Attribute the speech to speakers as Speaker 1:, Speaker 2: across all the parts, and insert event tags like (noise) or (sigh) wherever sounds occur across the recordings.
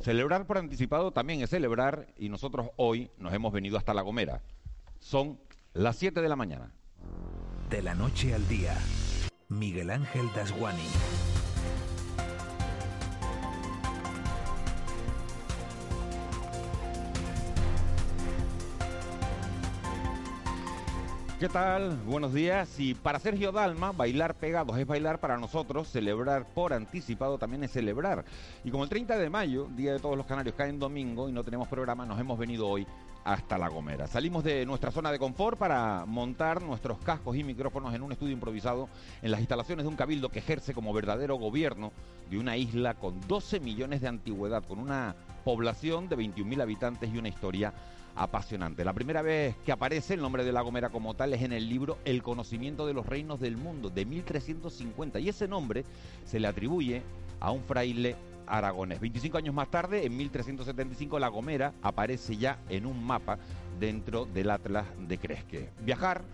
Speaker 1: Celebrar por anticipado también es celebrar y nosotros hoy nos hemos venido hasta La Gomera. Son las 7 de la mañana.
Speaker 2: De la noche al día, Miguel Ángel Dasguani.
Speaker 1: ¿Qué tal? Buenos días. Y para Sergio Dalma, bailar pegados es bailar para nosotros, celebrar por anticipado también es celebrar. Y como el 30 de mayo, Día de Todos los Canarios, cae en domingo y no tenemos programa, nos hemos venido hoy hasta La Gomera. Salimos de nuestra zona de confort para montar nuestros cascos y micrófonos en un estudio improvisado en las instalaciones de un cabildo que ejerce como verdadero gobierno de una isla con 12 millones de antigüedad, con una población de 21.000 habitantes y una historia apasionante. La primera vez que aparece el nombre de La Gomera como tal es en el libro El conocimiento de los reinos del mundo de 1350 y ese nombre se le atribuye a un fraile aragonés. 25 años más tarde, en 1375, La Gomera aparece ya en un mapa dentro del Atlas de Cresque. Viajar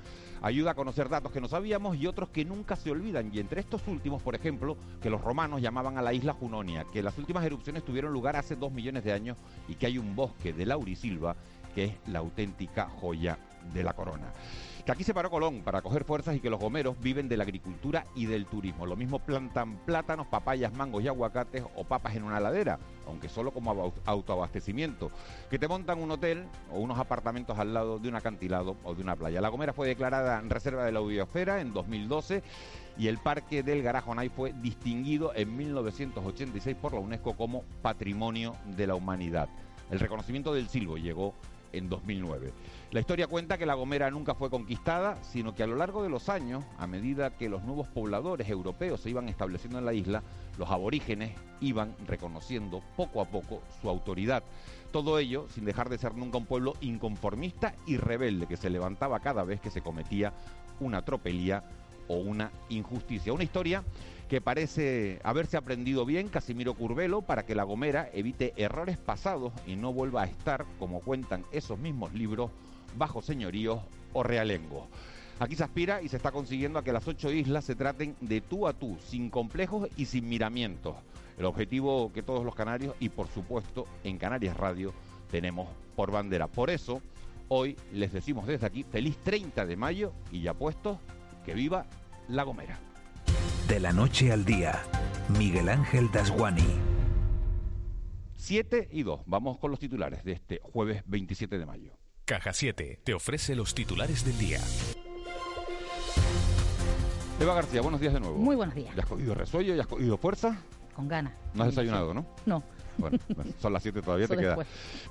Speaker 1: ayuda a conocer datos que no sabíamos y otros que nunca se olvidan. Y entre estos últimos, por ejemplo, que los romanos llamaban a la isla Junonia, que las últimas erupciones tuvieron lugar hace dos millones de años y que hay un bosque de laurisilva que es la auténtica joya de la corona. Que aquí se paró Colón para coger fuerzas y que los gomeros viven de la agricultura y del turismo. Lo mismo plantan plátanos, papayas, mangos y aguacates o papas en una ladera, aunque solo como autoabastecimiento. Que te montan un hotel o unos apartamentos al lado de un acantilado o de una playa. La Gomera fue declarada en reserva de la biosfera en 2012 y el Parque del Garajonay fue distinguido en 1986 por la UNESCO como Patrimonio de la Humanidad. El reconocimiento del silbo llegó en 2009. La historia cuenta que La Gomera nunca fue conquistada, sino que a lo largo de los años, a medida que los nuevos pobladores europeos se iban estableciendo en la isla, los aborígenes iban reconociendo poco a poco su autoridad. Todo ello sin dejar de ser nunca un pueblo inconformista y rebelde que se levantaba cada vez que se cometía una tropelía o una injusticia. Una historia que parece haberse aprendido bien Casimiro Curvelo para que La Gomera evite errores pasados y no vuelva a estar, como cuentan esos mismos libros, bajo señoríos o realengo. Aquí se aspira y se está consiguiendo a que las ocho islas se traten de tú a tú, sin complejos y sin miramientos. El objetivo que todos los canarios y por supuesto en Canarias Radio tenemos por bandera. Por eso, hoy les decimos desde aquí feliz 30 de mayo y ya puestos, que viva La Gomera.
Speaker 2: De la noche al día, Miguel Ángel Dasguani.
Speaker 1: 7 y 2. Vamos con los titulares de este jueves 27 de mayo.
Speaker 2: Caja 7 te ofrece los titulares del día.
Speaker 1: Eva García, buenos días de nuevo.
Speaker 3: Muy buenos días.
Speaker 1: ¿Ya has cogido resuello? ¿Ya has cogido fuerza?
Speaker 3: Con ganas.
Speaker 1: No has desayunado, ¿no?
Speaker 3: No. (laughs)
Speaker 1: Bueno, son las 7 todavía, te queda.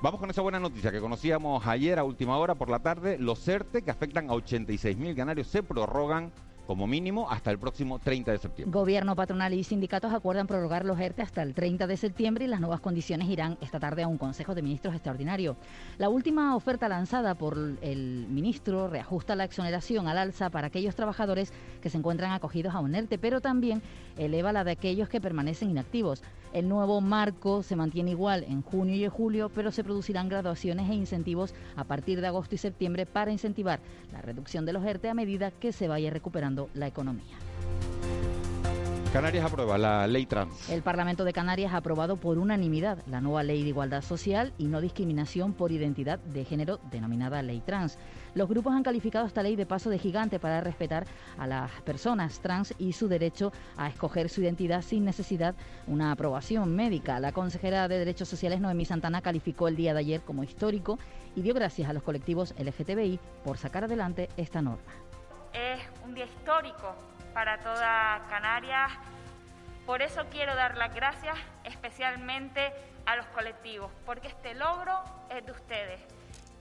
Speaker 1: Vamos con esa buena noticia que conocíamos ayer a última hora por la tarde. Los ERTE, que afectan a 86.000 canarios, se prorrogan como mínimo hasta el próximo 30 de septiembre.
Speaker 3: Gobierno, patronal y sindicatos acuerdan prorrogar los ERTE hasta el 30 de septiembre y las nuevas condiciones irán esta tarde a un Consejo de Ministros extraordinario. La última oferta lanzada por el ministro reajusta la exoneración al alza para aquellos trabajadores que se encuentran acogidos a un ERTE, pero también eleva la de aquellos que permanecen inactivos. El nuevo marco se mantiene igual en junio y en julio, pero se producirán graduaciones e incentivos a partir de agosto y septiembre para incentivar la reducción de los ERTE a medida que se vaya recuperando la economía.
Speaker 1: Canarias aprueba la ley trans.
Speaker 3: El Parlamento de Canarias ha aprobado por unanimidad la nueva ley de igualdad social y no discriminación por identidad de género denominada ley trans. Los grupos han calificado esta ley de paso de gigante para respetar a las personas trans y su derecho a escoger su identidad sin necesidad de una aprobación médica. La consejera de Derechos Sociales Noemí Santana calificó el día de ayer como histórico y dio gracias a los colectivos LGTBI por sacar adelante esta norma.
Speaker 4: Es un día histórico para toda Canarias. Por eso quiero dar las gracias especialmente a los colectivos, porque este logro es de ustedes.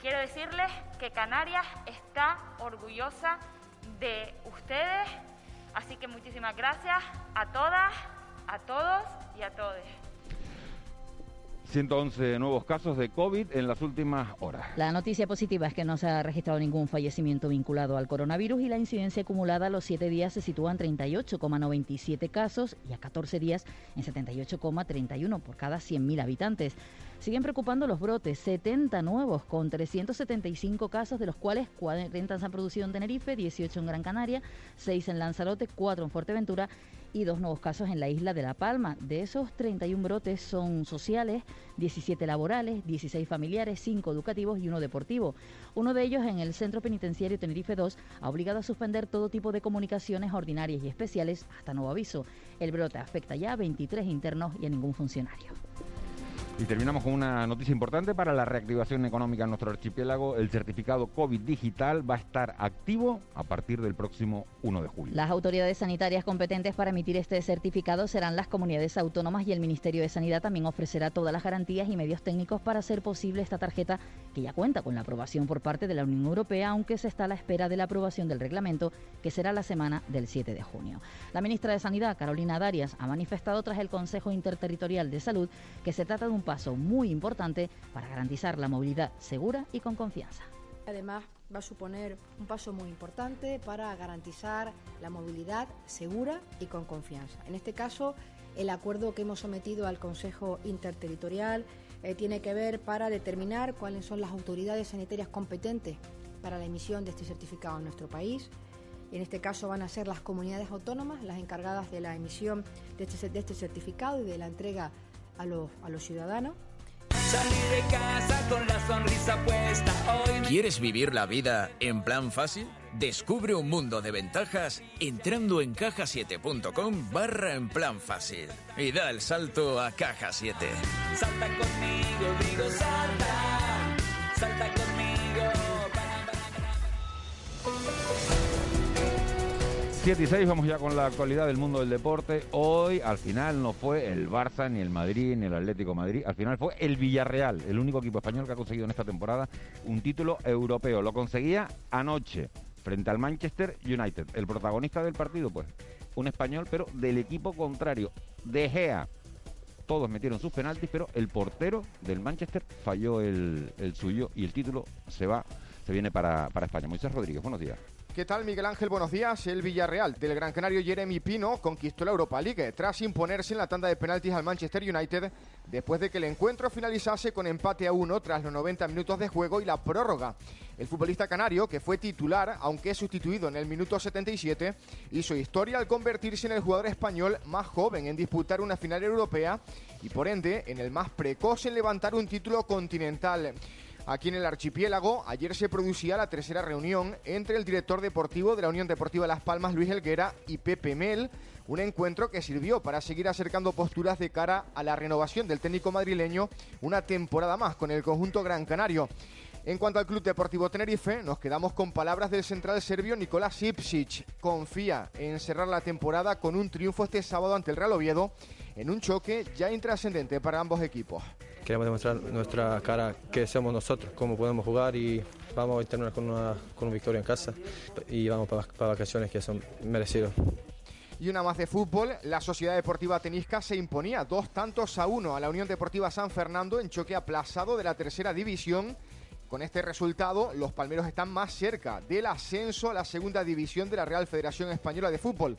Speaker 4: Quiero decirles que Canarias está orgullosa de ustedes, así que muchísimas gracias a todas, a todos y a todos.
Speaker 1: 111 nuevos casos de COVID en las últimas horas.
Speaker 3: La noticia positiva es que no se ha registrado ningún fallecimiento vinculado al coronavirus y la incidencia acumulada a los 7 días se sitúa en 38,97 casos y a 14 días en 78,31 por cada 100.000 habitantes. Siguen preocupando los brotes, 70 nuevos con 375 casos, de los cuales 40 se han producido en Tenerife, 18 en Gran Canaria, 6 en Lanzarote, 4 en Fuerteventura y dos nuevos casos en la isla de La Palma. De esos 31 brotes son sociales, 17 laborales, 16 familiares, 5 educativos y uno deportivo. Uno de ellos en el Centro Penitenciario Tenerife 2 ha obligado a suspender todo tipo de comunicaciones ordinarias y especiales hasta nuevo aviso. El brote afecta ya a 23 internos y a ningún funcionario.
Speaker 1: Y terminamos con una noticia importante para la reactivación económica en nuestro archipiélago. El certificado COVID digital va a estar activo a partir del próximo 1 de julio.
Speaker 3: Las autoridades sanitarias competentes para emitir este certificado serán las comunidades autónomas y el Ministerio de Sanidad también ofrecerá todas las garantías y medios técnicos para hacer posible esta tarjeta que ya cuenta con la aprobación por parte de la Unión Europea, aunque se está a la espera de la aprobación del reglamento que será la semana del 7 de junio. La ministra de Sanidad, Carolina Darias, ha manifestado tras el Consejo Interterritorial de Salud que se trata de un paso muy importante para garantizar la movilidad segura y con confianza.
Speaker 5: Además, va a suponer un paso muy importante para garantizar la movilidad segura y con confianza. En este caso, el acuerdo que hemos sometido al Consejo Interterritorial eh, tiene que ver para determinar cuáles son las autoridades sanitarias competentes para la emisión de este certificado en nuestro país. En este caso van a ser las comunidades autónomas las encargadas de la emisión de este, de este certificado y de la entrega a los, a los ciudadanos.
Speaker 6: Salir de casa con la sonrisa puesta hoy.
Speaker 7: ¿Quieres vivir la vida en plan fácil? Descubre un mundo de ventajas entrando en cajasiete.com barra en plan fácil y da el salto a Caja 7.
Speaker 6: Salta conmigo, digo. Salta
Speaker 1: 7 y 6, vamos ya con la actualidad del mundo del deporte. Hoy, al final, no fue el Barça, ni el Madrid, ni el Atlético Madrid. Al final fue el Villarreal, el único equipo español que ha conseguido en esta temporada un título europeo. Lo conseguía anoche, frente al Manchester United. El protagonista del partido, pues, un español, pero del equipo contrario, De Gea. Todos metieron sus penaltis, pero el portero del Manchester falló el, el suyo y el título se va, se viene para, para España. Moisés Rodríguez, buenos días.
Speaker 8: ¿Qué tal, Miguel Ángel? Buenos días. El Villarreal del Gran Canario Jeremy Pino conquistó la Europa League tras imponerse en la tanda de penaltis al Manchester United después de que el encuentro finalizase con empate a uno tras los 90 minutos de juego y la prórroga. El futbolista canario, que fue titular, aunque sustituido en el minuto 77, hizo historia al convertirse en el jugador español más joven en disputar una final europea y por ende en el más precoz en levantar un título continental. Aquí en el archipiélago, ayer se producía la tercera reunión entre el director deportivo de la Unión Deportiva Las Palmas, Luis Helguera, y Pepe Mel, un encuentro que sirvió para seguir acercando posturas de cara a la renovación del técnico madrileño una temporada más con el conjunto Gran Canario. En cuanto al Club Deportivo Tenerife, nos quedamos con palabras del central serbio Nicolás Ipsic. Confía en cerrar la temporada con un triunfo este sábado ante el Real Oviedo en un choque ya intrascendente para ambos equipos.
Speaker 9: Queremos demostrar nuestra cara que somos nosotros, cómo podemos jugar y vamos a terminar con una, con una victoria en casa y vamos para, vacaciones que son merecidos.
Speaker 8: Y una más de fútbol, la Sociedad Deportiva Tenisca se imponía dos tantos a uno a la Unión Deportiva San Fernando en choque aplazado de la tercera división. Con este resultado, los palmeros están más cerca del ascenso a la segunda división de la Real Federación Española de Fútbol.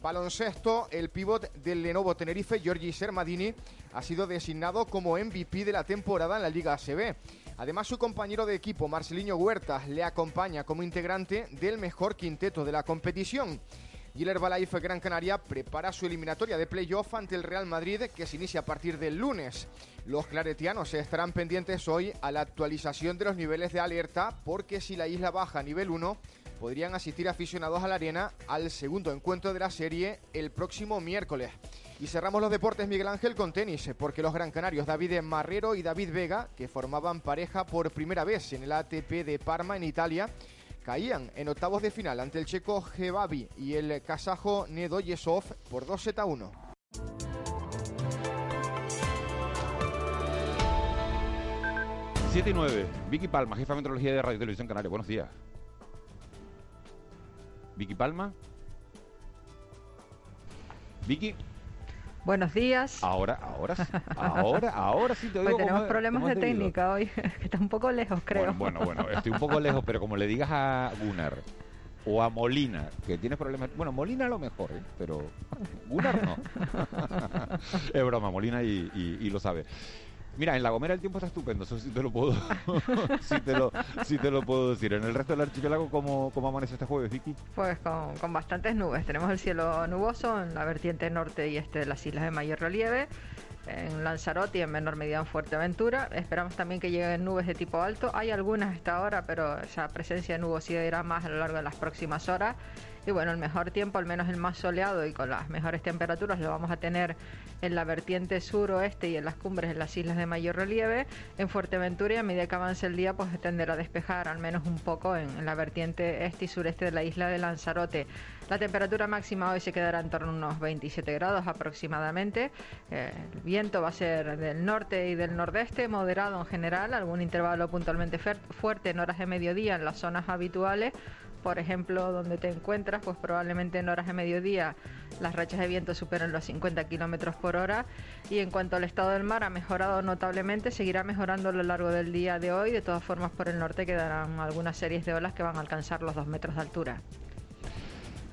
Speaker 8: Baloncesto, el pívot del Lenovo Tenerife, Giorgi Sermadini, ha sido designado como MVP de la temporada en la Liga ACB. Además, su compañero de equipo, Marcelinho Huertas, le acompaña como integrante del mejor quinteto de la competición. Y el Herbalife Gran Canaria prepara su eliminatoria de playoff ante el Real Madrid que se inicia a partir del lunes. Los claretianos estarán pendientes hoy a la actualización de los niveles de alerta porque si la isla baja a nivel 1 podrían asistir aficionados a la arena al segundo encuentro de la serie el próximo miércoles. Y cerramos los deportes Miguel Ángel con tenis, porque los gran canarios David Marrero y David Vega, que formaban pareja por primera vez en el ATP de Parma en Italia, caían en octavos de final ante el checo Gebabi y el kazajo Nedoyesov por 2 z 1.
Speaker 1: Siete y 9. Vicky Palma, jefa de meteorología de Radio Televisión Canaria. Buenos días. Vicky Palma. Vicky.
Speaker 10: Buenos días.
Speaker 1: Ahora, ahora, sí, ahora, ahora sí te
Speaker 10: Hoy (laughs)
Speaker 1: oigo.
Speaker 10: tenemos
Speaker 1: como-
Speaker 10: problemas
Speaker 1: como
Speaker 10: de técnica hoy, (laughs) que está un poco lejos, creo.
Speaker 1: Bueno, bueno, bueno, estoy un poco lejos, pero como le digas a Gunnar o a Molina, que tienes problemas. Bueno, Molina a lo mejor, ¿eh? pero Gunnar no. (laughs) es broma, Molina y, y- y lo sabe. Mira, en La Gomera el tiempo está estupendo, eso sí te lo puedo, (laughs) sí te lo, sí te lo puedo decir. En el resto del archipiélago, ¿cómo, cómo amanece este jueves, Vicky?
Speaker 10: Pues con, con bastantes nubes. Tenemos el cielo nuboso en la vertiente norte y este de las islas de mayor relieve en Lanzarote y en menor medida en Fuerteventura. Esperamos también que lleguen nubes de tipo alto. Hay algunas a esta hora, pero esa presencia de nubosidad irá más a lo largo de las próximas horas. Y bueno, el mejor tiempo, al menos el más soleado y con las mejores temperaturas, lo vamos a tener en la vertiente suroeste y en las cumbres en las islas de mayor relieve. En Fuerteventura y a medida que avance el día, pues tenderá a despejar al menos un poco en, la vertiente este y sureste de la isla de Lanzarote. La temperatura máxima hoy se quedará en torno a unos 27 grados aproximadamente. Eh, el viento va a ser del norte y del nordeste, moderado en general, algún intervalo puntualmente fuerte en horas de mediodía en las zonas habituales por ejemplo, donde te encuentras, pues probablemente en horas de mediodía las rachas de viento superen los 50 kilómetros por hora. Y en cuanto al estado del mar, ha mejorado notablemente, seguirá mejorando a lo largo del día de hoy. De todas formas, por el norte quedarán algunas series de olas que van a alcanzar los dos metros de altura.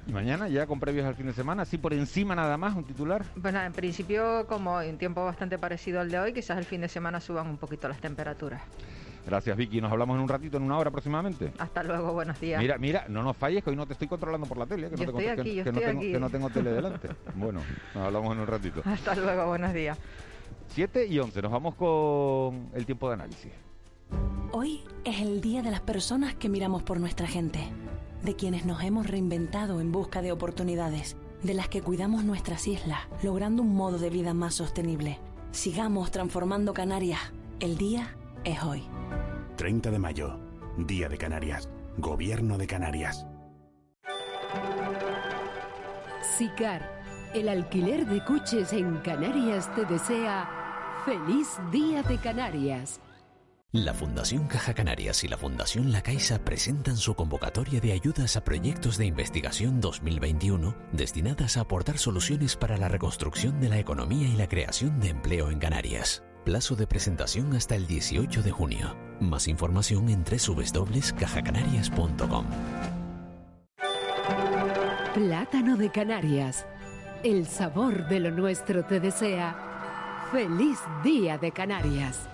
Speaker 1: ¿Y mañana ya con previos al fin de semana? ¿Así por encima nada más un titular?
Speaker 10: Pues nada, en principio, como en tiempo bastante parecido al de hoy, quizás el fin de semana suban un poquito las temperaturas.
Speaker 1: Gracias, Vicky. Nos hablamos en un ratito, en una hora aproximadamente.
Speaker 10: Hasta luego, buenos días.
Speaker 1: Mira, mira, no nos falles que hoy no te estoy controlando por la tele. Que no
Speaker 10: estoy aquí, yo estoy
Speaker 1: aquí. que no tengo tele delante. (laughs) bueno, nos hablamos en un ratito.
Speaker 10: Hasta luego, buenos días.
Speaker 1: 7 y 11, nos vamos con el tiempo de análisis.
Speaker 11: Hoy es el día de las personas que miramos por nuestra gente, de quienes nos hemos reinventado en busca de oportunidades, de las que cuidamos nuestras islas, logrando un modo de vida más sostenible. Sigamos transformando Canarias. El día es hoy.
Speaker 12: 30 de mayo, Día de Canarias, Gobierno de Canarias.
Speaker 13: SICAR, el alquiler de coches en Canarias te desea feliz Día de Canarias.
Speaker 14: La Fundación Caja Canarias y la Fundación La Caixa presentan su convocatoria de ayudas a proyectos de investigación 2021 destinadas a aportar soluciones para la reconstrucción de la economía y la creación de empleo en Canarias. Plazo de presentación hasta el 18 de junio. Más información en www.cajacanarias.com.
Speaker 13: Plátano de Canarias. El sabor de lo nuestro te desea. Feliz Día de Canarias.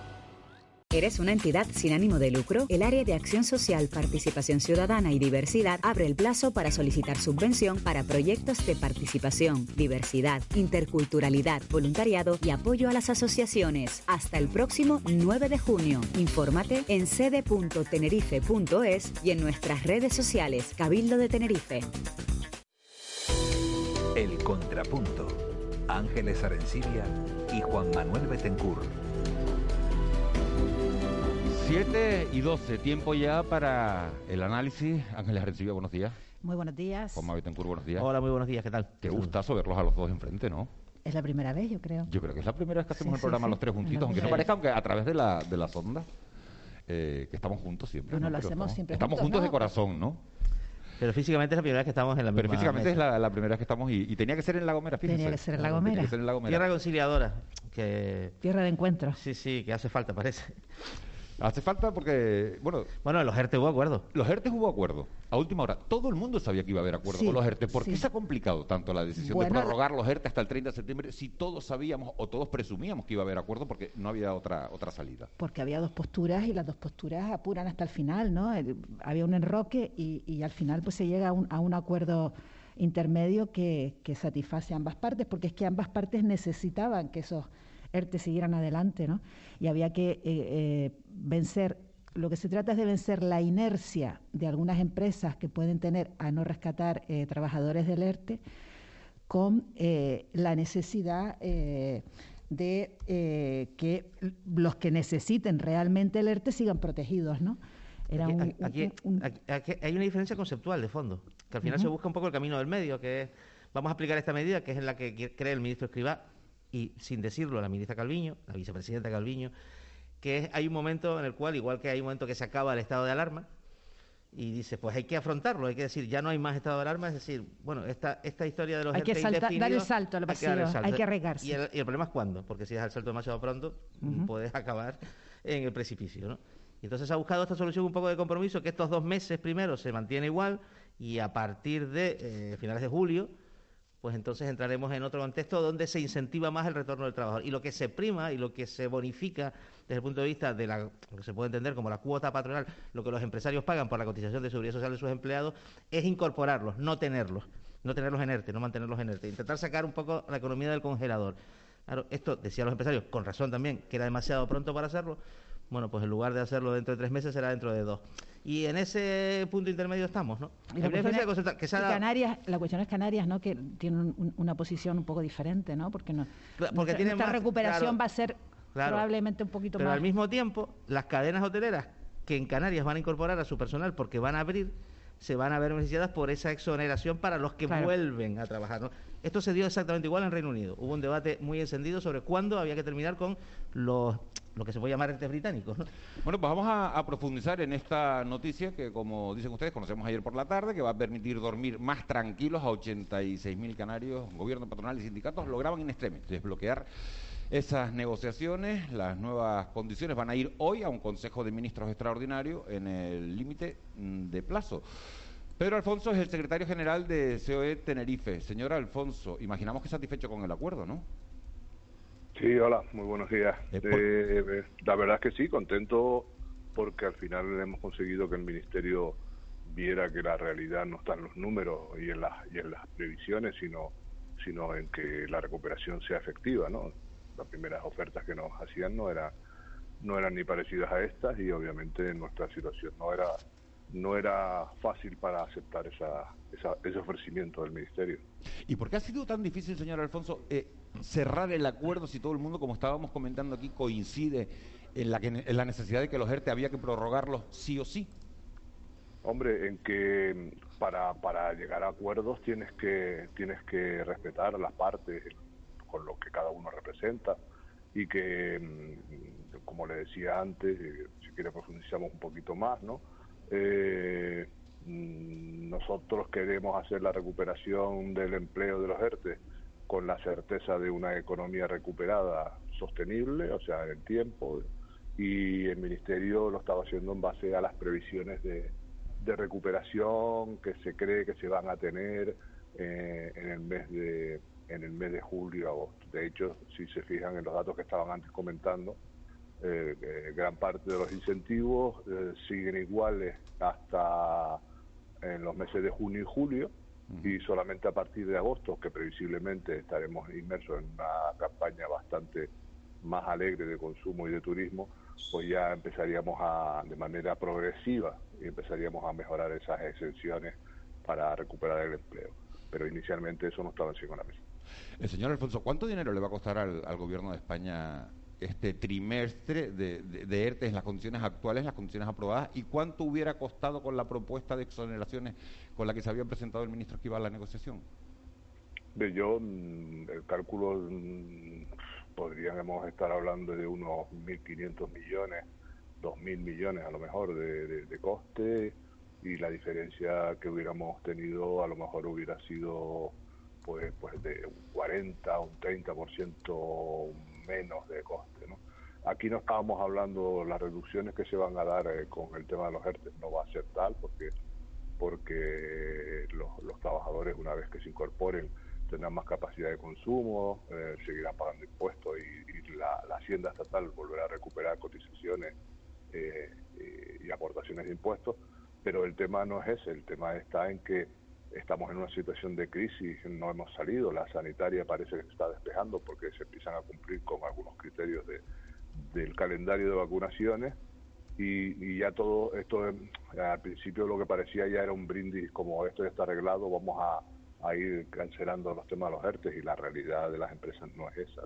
Speaker 15: ¿Eres una entidad sin ánimo de lucro? El Área de Acción Social, Participación Ciudadana y Diversidad abre el plazo para solicitar subvención para proyectos de participación, diversidad, interculturalidad, voluntariado y apoyo a las asociaciones. Hasta el próximo 9 de junio. Infórmate en sede.tenerife.es y en nuestras redes sociales Cabildo de Tenerife.
Speaker 2: El Contrapunto. Ángeles Arencibia y Juan Manuel Betencur.
Speaker 1: 7 y 12, tiempo ya para el análisis. Ángeles Arencibia, buenos días.
Speaker 16: Muy buenos días.
Speaker 1: Juan Betancourt, buenos días.
Speaker 17: Hola, muy buenos días, ¿qué tal?
Speaker 1: Qué gustazo verlos a los dos enfrente, ¿no?
Speaker 16: Es la primera vez, yo creo.
Speaker 1: Yo creo que es la primera vez que hacemos el programa los tres juntitos, aunque no parezca, aunque a través de la, de las ondas, eh, que estamos juntos siempre.
Speaker 16: Bueno, lo hacemos siempre
Speaker 1: Estamos juntos, de corazón, ¿no?
Speaker 17: Pero físicamente es la primera vez que estamos en la misma
Speaker 1: Pero físicamente es la, primera vez que estamos y, tenía que ser en La Gomera, fíjense.
Speaker 16: Tenía que ser en La Gomera.
Speaker 1: Tenía que ser en La Gomera.
Speaker 17: Tierra conciliadora. Que...
Speaker 16: Tierra de encuentro.
Speaker 17: Sí, sí, que hace falta, parece.
Speaker 1: Hace falta porque, bueno...
Speaker 17: Bueno, en los ERTE hubo acuerdo.
Speaker 1: Los ERTE hubo acuerdo. A última hora, todo el mundo sabía que iba a haber acuerdo con los ERTE. ¿Por qué se ha complicado tanto la decisión de prorrogar los ERTE hasta el 30 de septiembre si todos sabíamos o todos presumíamos que iba a haber acuerdo porque no había otra, otra salida?
Speaker 16: Porque había dos posturas y las dos posturas apuran hasta el final, ¿no? había un enroque y, al final pues se llega a un, a un acuerdo intermedio que, que satisface a ambas partes porque es que ambas partes necesitaban que esos ERTE siguieran adelante, ¿no? Y había que eh, eh, vencer, lo que se trata es de vencer la inercia de algunas empresas que pueden tener a no rescatar eh, trabajadores del ERTE con la necesidad de que los que necesiten realmente el ERTE sigan protegidos, ¿no?
Speaker 17: aquí, hay una diferencia conceptual de fondo, que al final se busca un poco el camino del medio, que es, vamos a aplicar esta medida, que es en la que cree el ministro Escribá, y sin decirlo la ministra Calviño, la vicepresidenta Calviño, que hay un momento en el cual, igual que hay un momento que se acaba el estado de alarma, y dice, pues hay que afrontarlo, hay que decir, ya no hay más estado de alarma, es decir, bueno, esta, esta historia de los
Speaker 16: Hay que dar el salto al vacío, hay que, arriesgarse.
Speaker 17: Y el, problema es cuándo, porque si das el salto demasiado pronto, puedes acabar en el precipicio, ¿no? Y entonces ha buscado esta solución un poco de compromiso, que estos dos meses primero se mantiene igual, y a partir de eh, finales de julio, pues entonces entraremos en otro contexto donde se incentiva más el retorno del trabajador. Y lo que se prima y lo que se bonifica desde el punto de vista de la, lo que se puede entender como la cuota patronal, lo que los empresarios pagan por la cotización de seguridad social de sus empleados, es incorporarlos, no tenerlos, no tenerlos en ERTE, no mantenerlos en ERTE, intentar sacar un poco la economía del congelador. Claro, esto decían los empresarios, con razón también, que era demasiado pronto para hacerlo. Bueno, pues en lugar de hacerlo dentro de tres meses, será dentro de dos. Y en ese punto intermedio estamos, ¿no?
Speaker 16: Y la, es, Canarias, la cuestión es Canarias, ¿no? Que tiene una posición un poco diferente, ¿no? Porque no,
Speaker 17: porque tiene
Speaker 16: nuestra recuperación va a ser probablemente un poquito
Speaker 17: pero
Speaker 16: más.
Speaker 17: Pero al mismo tiempo, las cadenas hoteleras que en Canarias van a incorporar a su personal porque van a abrir, se van a ver beneficiadas por esa exoneración para los que vuelven a trabajar. ¿no? Esto se dio exactamente igual en Reino Unido. Hubo un debate muy encendido sobre cuándo había que terminar con los lo que se puede llamar entes británicos.
Speaker 1: Bueno, pues vamos a, profundizar en esta noticia que, como dicen ustedes, conocemos ayer por la tarde, que va a permitir dormir más tranquilos a 86.000 canarios. Gobierno patronal y sindicatos lograban en extremis desbloquear esas negociaciones. Las nuevas condiciones van a ir hoy a un Consejo de Ministros extraordinario en el límite mm, de plazo. Pedro Alfonso es el secretario general de COE Tenerife. Señor Alfonso, imaginamos que satisfecho con el acuerdo, ¿no?
Speaker 18: Sí, hola, muy buenos días. Eh, la verdad es que sí, contento porque al final hemos conseguido que el Ministerio viera que la realidad no está en los números y en las, y en las previsiones, sino, sino en que la recuperación sea efectiva. ¿no? Las primeras ofertas que nos hacían no, era, no eran ni parecidas a estas y obviamente nuestra situación no era no era fácil para aceptar esa, ese ofrecimiento del Ministerio.
Speaker 1: ¿Y por qué ha sido tan difícil, señor Alfonso, eh, cerrar el acuerdo si todo el mundo, como estábamos comentando aquí, coincide en la, en la necesidad de que los ERTE había que prorrogarlos sí o sí?
Speaker 18: Hombre, en que para, para llegar a acuerdos tienes que, tienes que respetar las partes con lo que cada uno representa y que, mm, como le decía antes, eh, si quiere profundizamos un poquito más, ¿no? Eh, mm, nosotros queremos hacer la recuperación del empleo de los ERTE con la certeza de una economía recuperada sostenible, o sea, en el tiempo, y el Ministerio lo estaba haciendo en base a las previsiones de, recuperación que se cree que se van a tener eh, en el mes de en el mes de julio agosto. De hecho, si se fijan en los datos que estaban antes comentando, eh, gran parte de los incentivos eh, siguen iguales hasta en los meses de junio y julio y solamente a partir de agosto, que previsiblemente estaremos inmersos en una campaña bastante más alegre de consumo y de turismo, pues ya empezaríamos a, de manera progresiva, y empezaríamos a mejorar esas exenciones para recuperar el empleo. Pero inicialmente eso no estaba encima de la mesa.
Speaker 1: El eh, señor Alfonso, ¿cuánto dinero le va a costar al gobierno de España este trimestre de, de, ERTE en las condiciones actuales, las condiciones aprobadas, y cuánto hubiera costado con la propuesta de exoneraciones con la que se había presentado el ministro a la negociación.
Speaker 18: De yo, mm, el cálculo, mm, podríamos estar hablando de unos 1.500 millones, 2.000 millones a lo mejor de, de coste, y la diferencia que hubiéramos tenido a lo mejor hubiera sido pues, pues de un 40, un 30% menos de coste. ¿no? Aquí no estábamos hablando las reducciones que se van a dar eh, con el tema de los ERTE, no va a ser tal porque porque los, trabajadores una vez que se incorporen tendrán más capacidad de consumo, eh, seguirán pagando impuestos y, la, hacienda estatal volverá a recuperar cotizaciones eh, y, y aportaciones de impuestos, pero el tema no es ese, el tema está en que estamos en una situación de crisis, no hemos salido, la sanitaria parece que se está despejando porque se empiezan a cumplir con algunos criterios de, del calendario de vacunaciones y, ya todo esto, al principio lo que parecía ya era un brindis, como esto ya está arreglado, vamos a, ir cancelando los temas de los ERTES y la realidad de las empresas no es esa.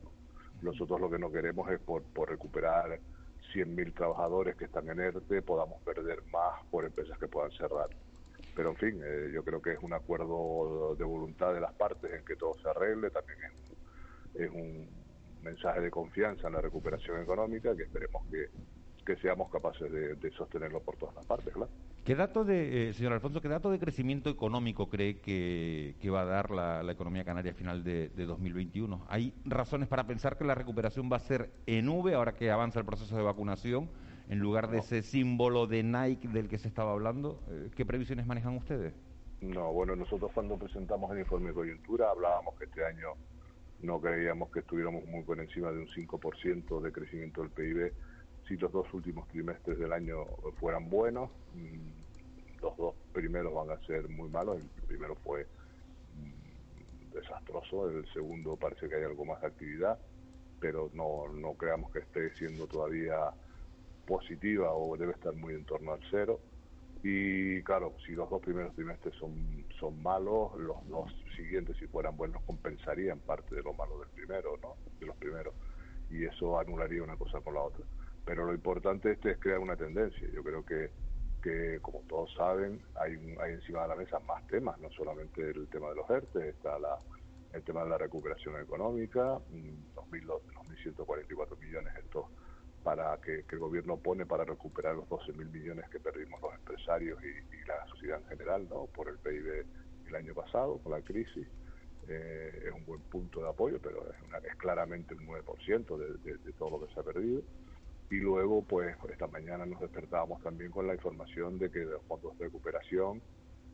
Speaker 18: Nosotros lo que no queremos es por, por recuperar 100.000 trabajadores que están en ERTE, podamos perder más por empresas que puedan cerrar pero en fin, eh, yo creo que es un acuerdo de voluntad de las partes en que todo se arregle, también es un, mensaje de confianza en la recuperación económica que esperemos que, seamos capaces de, sostenerlo por todas las partes, claro.
Speaker 1: ¿Qué dato de, eh, señor Alfonso, qué dato de crecimiento económico cree que, va a dar la, economía canaria a final de, de, 2021? ¿Hay razones para pensar que la recuperación va a ser en V ahora que avanza el proceso de vacunación? En lugar de ese símbolo de Nike del que se estaba hablando. Eh, ¿Qué previsiones manejan ustedes?
Speaker 18: No, bueno, nosotros cuando presentamos el informe de coyuntura hablábamos que este año no creíamos que estuviéramos muy por encima de un 5% de crecimiento del PIB si los dos últimos trimestres del año fueran buenos. Mm, los dos primeros van a ser muy malos. El primero fue mm, desastroso, el segundo parece que hay algo más de actividad, pero no, no creamos que esté siendo todavía positiva o debe estar muy en torno al cero. Y claro, si los dos primeros trimestres son, son malos, los dos siguientes, si fueran buenos, compensarían parte de lo malo del primero, ¿no? De los primeros. Y eso anularía una cosa con la otra. Pero lo importante este es crear una tendencia. Yo creo que, que como todos saben, hay, hay encima de la mesa más temas, no solamente el tema de los ERTE, está la, el tema de la recuperación económica, 2.144 millones estos para que, el gobierno pone para recuperar los 12.000 millones que perdimos los empresarios y, la sociedad en general, ¿no? Por el PIB el año pasado, por la crisis. Eh, es un buen punto de apoyo, pero es, es claramente un 9% de, de, todo lo que se ha perdido. Y luego, pues, esta mañana nos despertábamos también con la información de que los fondos de recuperación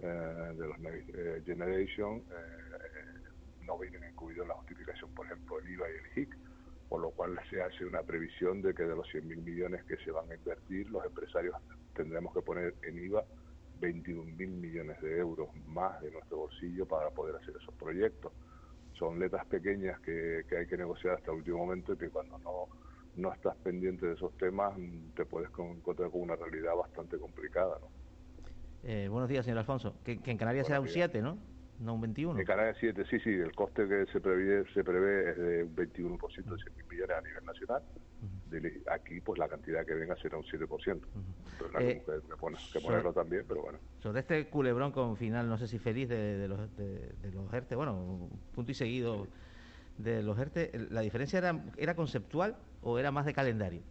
Speaker 18: eh, de los Next eh, Generation no vienen incluidos en la justificación, por ejemplo, el IVA y el HIC por lo cual se hace una previsión de que de los 100.000 millones que se van a invertir, los empresarios tendremos que poner en IVA 21.000 millones de euros más de nuestro bolsillo para poder hacer esos proyectos. Son letras pequeñas que, hay que negociar hasta el último momento y que cuando no, no estás pendiente de esos temas te puedes encontrar con una realidad bastante complicada. ¿no?
Speaker 17: Eh, buenos días, señor Alfonso. Que, en Canarias será un 7, ¿no? No un 21.
Speaker 18: En Canarias 7, sí, sí, el coste que se prevé, se prevé es de un 21% de 100 millones a nivel nacional. aquí, pues la cantidad que venga será un 7%. Entonces, que, ponerlo también, pero bueno.
Speaker 17: Sobre este culebrón con final, no sé si feliz de, los, de, los ERTE, bueno, punto y seguido de los ERTE, ¿la diferencia era, era conceptual o era más de calendario?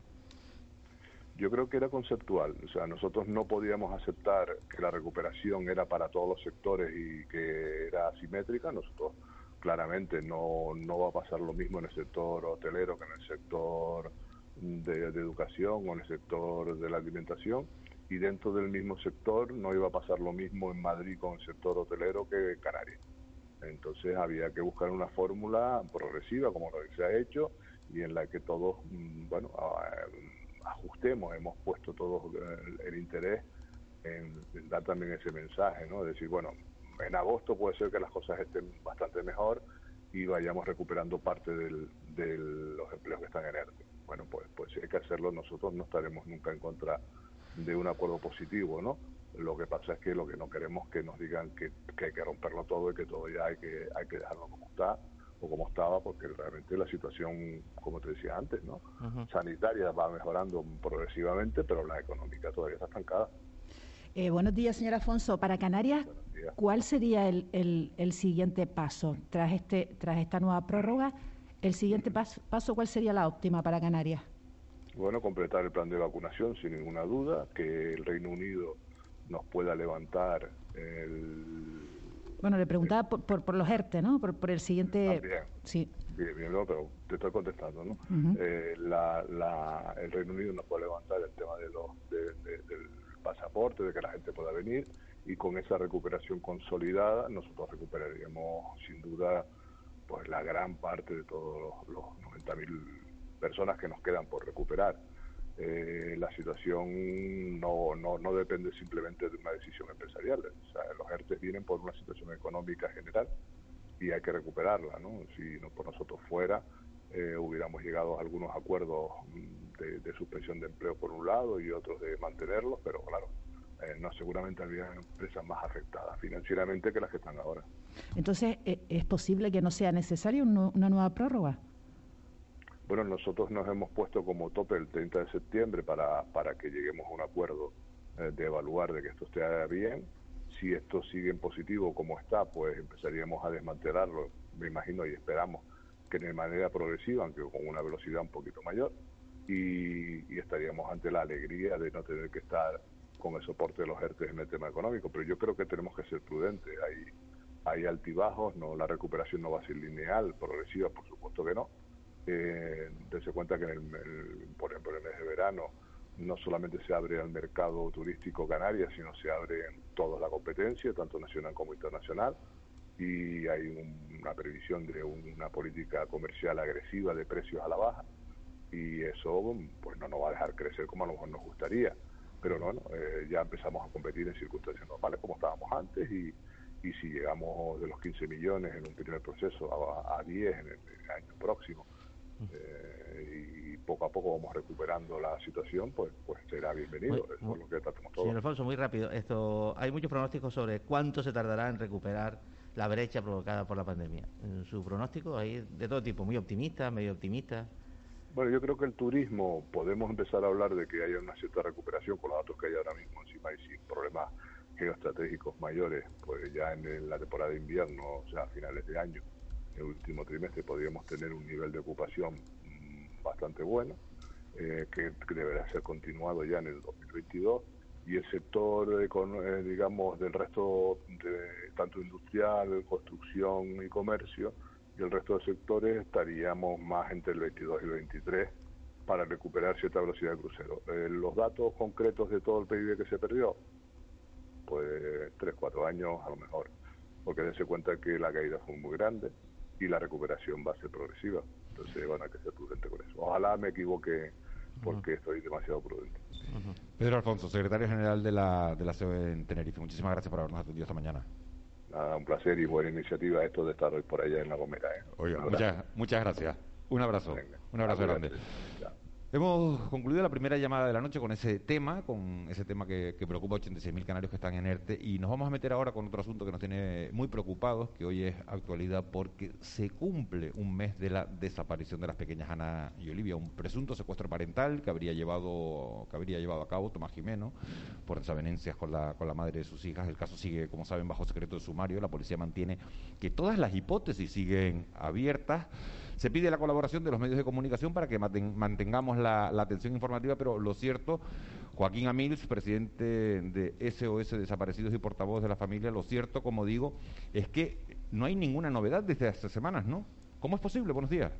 Speaker 18: Yo creo que era conceptual, o sea, nosotros no podíamos aceptar que la recuperación era para todos los sectores y que era asimétrica, nosotros claramente no, no va a pasar lo mismo en el sector hotelero que en el sector de, educación o en el sector de la alimentación y dentro del mismo sector no iba a pasar lo mismo en Madrid con el sector hotelero que en Canarias. Entonces había que buscar una fórmula progresiva como lo que se ha hecho y en la que todos, mm, bueno, ajustemos, hemos puesto todo el, interés en, dar también ese mensaje, ¿no? Decir, bueno, en agosto puede ser que las cosas estén bastante mejor y vayamos recuperando parte de los empleos que están en ERTE. Bueno, pues, pues si hay que hacerlo, nosotros no estaremos nunca en contra de un acuerdo positivo, ¿no? Lo que pasa es que lo que no queremos que nos digan que, que hay que romperlo todo y que todo ya hay que, hay que dejarlo como está o como estaba, porque realmente la situación, como te decía antes, ¿no? sanitaria va mejorando progresivamente, pero la económica todavía está estancada.
Speaker 16: Eh, buenos días, señor Afonso. Para Canarias, ¿cuál sería el, el, siguiente paso tras, este, tras esta nueva prórroga? ¿El siguiente (clears throat) paso, paso cuál sería la óptima para Canarias?
Speaker 18: Bueno, completar el plan de vacunación sin ninguna duda, que el Reino Unido nos pueda levantar el
Speaker 16: bueno, le preguntaba por, por, los ERTE, ¿no? Por, por el siguiente...
Speaker 18: Sí. Bien, bien, no, pero te estoy contestando, ¿no? Eh, la, la, el Reino Unido nos puede levantar el tema de los, del pasaporte, de que la gente pueda venir, y con esa recuperación consolidada nosotros recuperaríamos sin duda pues la gran parte de todos los, los 90.000 personas que nos quedan por recuperar. Eh, la situación no, no, no, depende simplemente de una decisión empresarial. los ERTE vienen por una situación económica general y hay que recuperarla. ¿no? Si no por nosotros fuera, eh, hubiéramos llegado a algunos acuerdos mm, de, suspensión de empleo por un lado y otros de mantenerlos, pero claro, eh, no seguramente había empresas más afectadas financieramente que las que están ahora.
Speaker 16: Entonces, ¿es posible que no sea necesaria una nueva prórroga?
Speaker 18: Bueno, nosotros nos hemos puesto como tope el 30 de septiembre para, para que lleguemos a un acuerdo eh, de evaluar de que esto esté bien. Si esto sigue en positivo como está, pues empezaríamos a desmantelarlo, me imagino y esperamos que de manera progresiva, aunque con una velocidad un poquito mayor, y, y estaríamos ante la alegría de no tener que estar con el soporte de los ERTE en el tema económico. Pero yo creo que tenemos que ser prudentes. Hay, hay altibajos, no la recuperación no va a ser lineal, progresiva, por supuesto que no eh, cuenta que, en el, por ejemplo, en el mes de verano no solamente se abre al mercado turístico Canarias, sino se abre en toda la competencia, tanto nacional como internacional, y hay una previsión de una política comercial agresiva de precios a la baja, y eso pues no nos va a dejar crecer como a lo mejor nos gustaría. Pero bueno, eh, ya empezamos a competir en circunstancias normales como estábamos antes y, y si llegamos de los 15 millones en un primer proceso a, a 10 en el, año próximo eh, y poco a poco vamos recuperando la situación, pues pues será bienvenido. Eso es lo que tratamos todos.
Speaker 17: Señor Alfonso, muy rápido. Esto, hay muchos pronósticos sobre cuánto se tardará en recuperar la brecha provocada por la pandemia. En su pronóstico hay de todo tipo, muy optimista, medio optimista.
Speaker 18: Bueno, yo creo que el turismo podemos empezar a hablar de que haya una cierta recuperación con los datos que hay ahora mismo encima y sin problemas geoestratégicos mayores, pues ya en la temporada de invierno, o sea, a finales de año, el último trimestre, podríamos tener un nivel de ocupación mm, bastante bueno, eh, que, deberá ser continuado ya en el 2022 y el sector, eh, digamos, del resto, de, tanto industrial, construcción y comercio, y el resto de sectores estaríamos más entre el 22 y el 23 para recuperar cierta velocidad de crucero. Eh, los datos concretos de todo el PIB que se perdió, pues 3, 4 años a lo mejor, porque dense cuenta que la caída fue muy grande y la recuperación va a ser progresiva. Entonces, van a que ser prudente con eso. Ojalá me equivoque porque estoy demasiado prudente.
Speaker 1: Pedro Alfonso, secretario general de la, de la COE en Tenerife. Muchísimas gracias por habernos atendido esta mañana.
Speaker 18: Nada, un placer y buena iniciativa esto de estar hoy por allá en La Gomera. ¿eh?
Speaker 1: Oiga, muchas, muchas gracias. Un abrazo. un abrazo grande. Hemos concluido la primera llamada de la noche con ese tema, con ese tema que, preocupa a 86.000 canarios que están en ERTE y nos vamos a meter ahora con otro asunto que nos tiene muy preocupados, que hoy es actualidad porque se cumple un mes de la desaparición de las pequeñas Ana y Olivia, un presunto secuestro parental que habría llevado que habría llevado a cabo Tomás Jimeno por desavenencias con la, con la madre de sus hijas. El caso sigue, como saben, bajo secreto de sumario. La policía mantiene que todas las hipótesis siguen abiertas. Se pide la colaboración de los medios de comunicación para que mantengamos la, atención informativa, pero lo cierto, Joaquín Amils, presidente de SOS Desaparecidos y portavoz de la familia, lo cierto, como digo, es que no hay ninguna novedad desde hace semanas, ¿no? ¿Cómo es posible? Buenos días.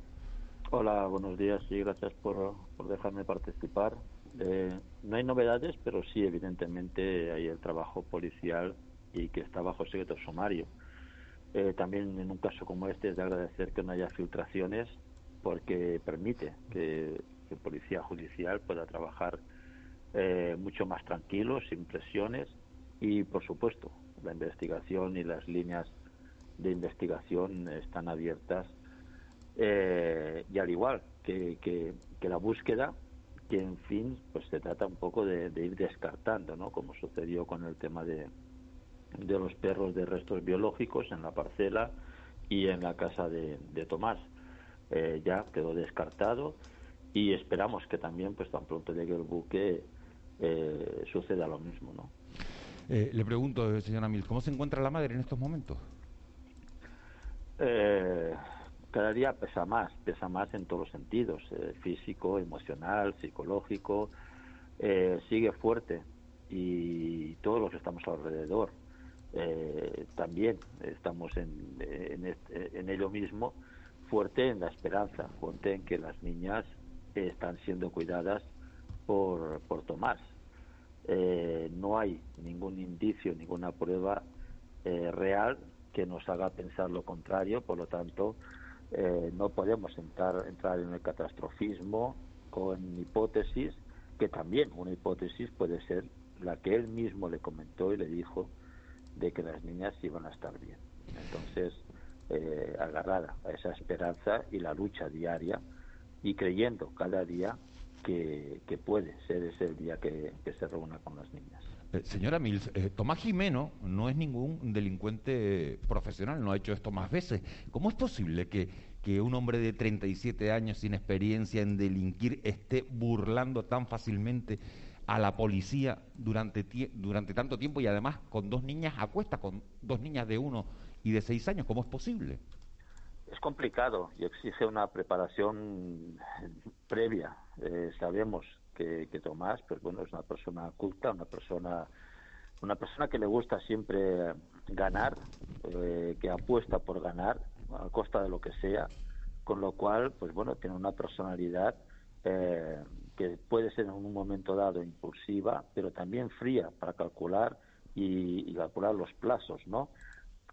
Speaker 19: Hola, buenos días y gracias por, dejarme participar. Eh, no hay novedades, pero sí, evidentemente, hay el trabajo policial y que está bajo secreto sumario. Eh, también en un caso como este es de agradecer que no haya filtraciones porque permite que, el policía judicial pueda trabajar eh, mucho más tranquilo, sin presiones. Y, por supuesto, la investigación y las líneas de investigación están abiertas. Eh, y al igual que, que, la búsqueda que en fin pues se trata un poco de, de ir descartando no como sucedió con el tema de, de los perros de restos biológicos en la parcela y en la casa de, Tomás. Eh, ya quedó descartado y esperamos que también, pues tan pronto llegue el buque, eh, suceda lo mismo, ¿no?
Speaker 1: Eh, le pregunto, señora Mil, ¿cómo se encuentra la madre en estos momentos?
Speaker 19: cada día pesa más, pesa más en todos los sentidos, físico, emocional, psicológico, sigue fuerte y todos los que estamos alrededor eh, también estamos en, en, ello mismo, fuerte en la esperanza, fuerte en que las niñas están siendo cuidadas por, por Tomás. Eh, no hay ningún indicio, ninguna prueba eh, real que nos haga pensar lo contrario, por lo tanto, no podemos entrar, entrar en el catastrofismo con hipótesis, que también una hipótesis puede ser la que él mismo le comentó y le dijo de que las niñas iban a estar bien. Entonces, eh, agarrada a esa esperanza y la lucha diaria y creyendo cada día que, puede ser ese el día que, se reúna con las niñas.
Speaker 1: Eh, señora Mills, eh, Tomás Jimeno no es ningún delincuente profesional, no ha hecho esto más veces. ¿Cómo es posible que, que un hombre de 37 años sin experiencia en delinquir esté burlando tan fácilmente a la policía durante, durante tanto tiempo y además con dos niñas a cuesta, con dos niñas de uno y de seis años. ¿Cómo es posible?
Speaker 19: Es complicado y exige una preparación previa. Eh, sabemos que, Tomás, pues bueno, es una persona culta, una persona, una persona que le gusta siempre ganar, eh, que apuesta por ganar a costa de lo que sea, con lo cual, pues bueno, tiene una personalidad eh, que puede ser en un momento dado impulsiva, pero también fría para calcular y, calcular los plazos, ¿no?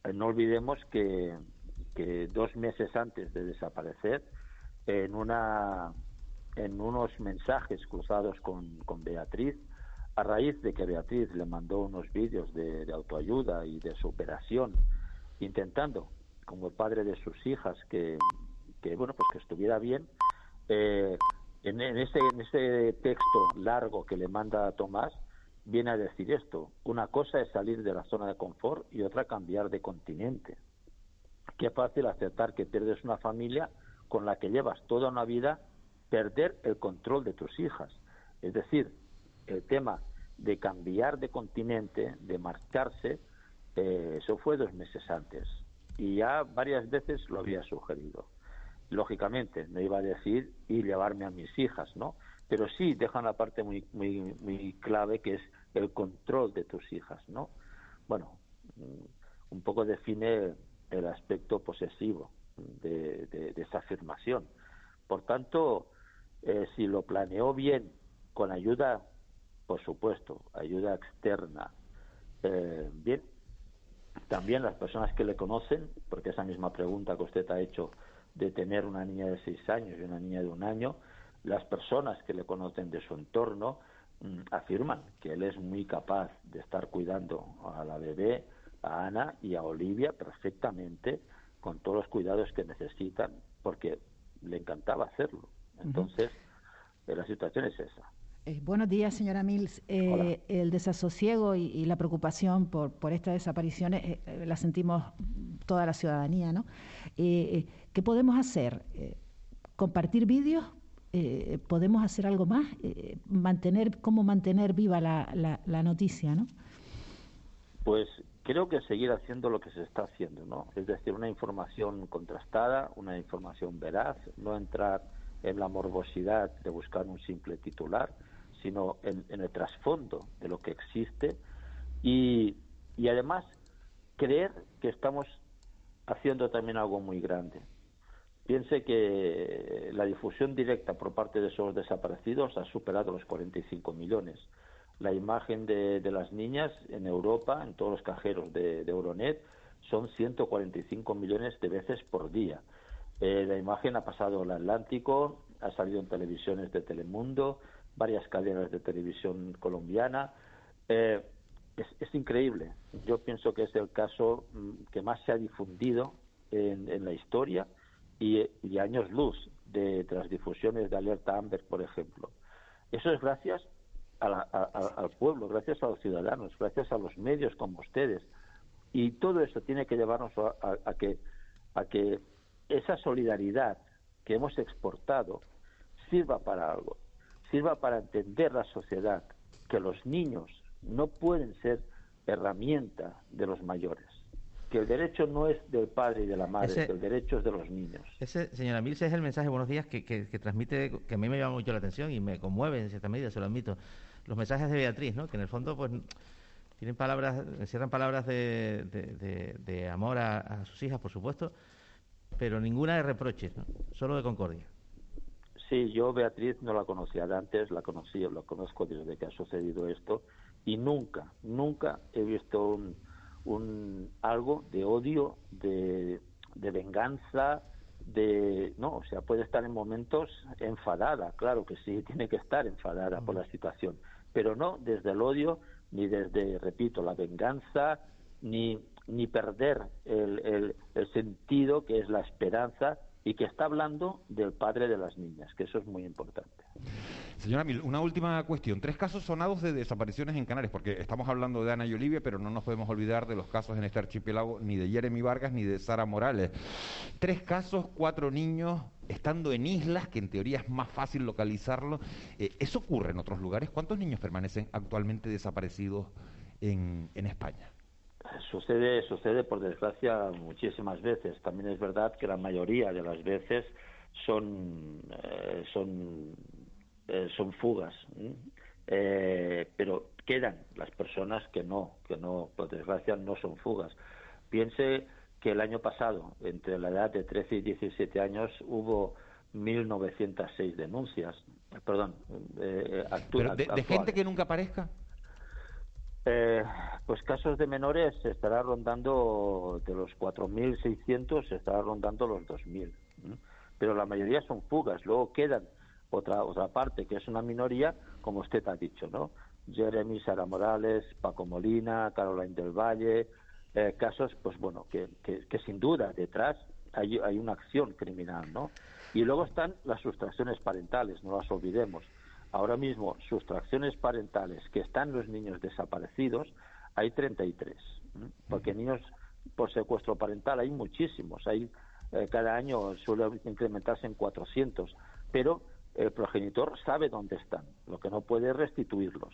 Speaker 19: Eh, no olvidemos que, dos meses antes de desaparecer, en una en unos mensajes cruzados con, con Beatriz, a raíz de que Beatriz le mandó unos vídeos de, autoayuda y de superación, intentando, como padre de sus hijas, que, que bueno, pues que estuviera bien, eh, en, en, ese, en ese texto largo que le manda a Tomás, viene a decir esto. Una cosa es salir de la zona de confort y otra cambiar de continente. Qué fácil aceptar que pierdes una familia con la que llevas toda una vida, perder el control de tus hijas. Es decir, el tema de cambiar de continente, de marcharse, eh, eso fue dos meses antes. Y ya varias veces lo había sugerido. Lógicamente, no iba a decir y llevarme a mis hijas, ¿no? Pero sí deja una parte muy, muy, muy clave que es el control de tus hijas, ¿no? Bueno, mm, un poco define el aspecto posesivo de, esa afirmación. Por tanto, eh, si lo planeó bien, con ayuda por supuesto, ayuda externa. Eh, bien, también las personas que le conocen, porque esa misma pregunta que usted ha hecho de tener una niña de seis años y una niña de un año, las personas que le conocen de su entorno mm, afirman que él es muy capaz de estar cuidando a la bebé, a Ana y a Olivia perfectamente, con todos los cuidados que necesitan, porque le encantaba hacerlo. Entonces, la situación es esa.
Speaker 16: Eh, buenos días, señora Mills. Eh, el desasosiego y, la preocupación por, por estas desapariciones eh, la sentimos toda la ciudadanía, ¿no? ¿Qué podemos hacer? ¿Compartir vídeos? ¿Podemos hacer algo más? mantener ¿Cómo mantener viva la, la, noticia, no?
Speaker 19: Pues creo que seguir haciendo lo que se está haciendo, ¿no? Es decir, una información contrastada, una información veraz, no entrar en la morbosidad de buscar un simple titular, sino en, el trasfondo de lo que existe y, y además creer que estamos haciendo también algo muy grande. Piense que la difusión directa por parte de esos desaparecidos ha superado los 45 millones. La imagen de, las niñas en Europa, en todos los cajeros de, Euronet, son 145 millones de veces por día. Eh, la imagen ha pasado el Atlántico, ha salido en televisiones de Telemundo, varias cadenas de televisión colombiana. Eh, es, increíble. Yo pienso que es el caso mm, que más se ha difundido en, la historia y, años luz de, las difusiones de Alerta Amber, por ejemplo. Eso es gracias al pueblo, gracias a los ciudadanos, gracias a los medios como ustedes. Y todo eso tiene que llevarnos a, que, a que esa solidaridad que hemos exportado sirva para algo sirva para entender la sociedad que los niños no pueden ser herramienta de los mayores que el derecho no es del padre y de la madre, que el derecho es de los niños.
Speaker 17: Ese, señora Milce, es el mensaje, buenos días, que, que, transmite, que a mí me llama mucho la atención y me conmueve en cierta medida, se lo admito. Los mensajes de Beatriz, ¿no? que en el fondo pues tienen palabras, encierran palabras de, de, amor a, a, sus hijas, por supuesto, pero ninguna de reproches, ¿no? solo de concordia.
Speaker 19: Sí, yo Beatriz no la conocía de antes, la conocí, la conozco desde que ha sucedido esto y nunca, nunca he visto un, algo de odio, de, venganza, de no, o sea, puede estar en momentos enfadada, claro que sí, (laughs) tiene que estar enfadada por la situación, pero no desde el odio ni desde, repito, la venganza ni ni perder el, el sentido que es la esperanza y que está hablando del padre de las niñas, que eso es muy importante.
Speaker 1: Señora Mil, una última cuestión. Tres casos sonados de desapariciones en Canarias, porque estamos hablando de Ana y Olivia, pero no nos podemos olvidar de los casos en este archipiélago ni de Jeremy Vargas ni de Sara Morales. Tres casos, cuatro niños, estando en islas, que en teoría es más fácil localizarlo. Eh, ¿Eso ocurre en otros lugares? ¿Cuántos niños permanecen actualmente desaparecidos en España?
Speaker 19: Sucede, sucede por desgracia muchísimas veces. También es verdad que la mayoría de las veces son eh, son eh, son fugas, eh, pero quedan las personas que no, que no, por desgracia no son fugas. Piense que el año pasado, entre la edad de 13 y 17 años, hubo 1.906 denuncias. perdón,
Speaker 1: eh, de, gente que nunca aparezca?
Speaker 19: Eh, pues casos de menores se estará rondando de los 4.600, se estará rondando los 2.000. Pero la mayoría son fugas. Luego quedan otra otra parte que es una minoría, como usted ha dicho, ¿no? Jeremy, Sara Morales, Paco Molina, Caroline del Valle, eh, casos, pues bueno, que, que, sin duda detrás hay, hay una acción criminal, ¿no? Y luego están las sustracciones parentales, no las olvidemos. Ahora mismo, sustracciones parentales que están los niños desaparecidos, hay 33, porque niños por secuestro parental hay muchísimos, hay eh, cada año suele incrementarse en 400, pero el progenitor sabe dónde están, lo que no puede es restituirlos.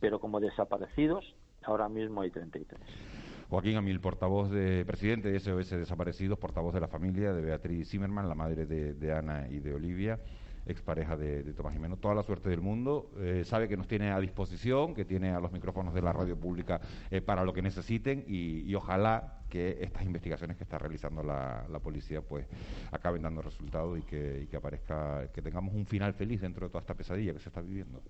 Speaker 19: Pero como desaparecidos, ahora mismo hay 33.
Speaker 1: Joaquín Amil, portavoz de presidente de SOS Desaparecidos, portavoz de la familia de Beatriz Zimmerman, la madre de, Ana y de Olivia, expareja de, de Tomás Jiménez. Toda la suerte del mundo. Eh, sabe que nos tiene a disposición, que tiene a los micrófonos de la radio pública eh, para lo que necesiten y, ojalá que estas investigaciones que está realizando la, policía pues acaben dando resultados y que, y que aparezca, que tengamos un final feliz dentro de toda esta pesadilla que se está viviendo.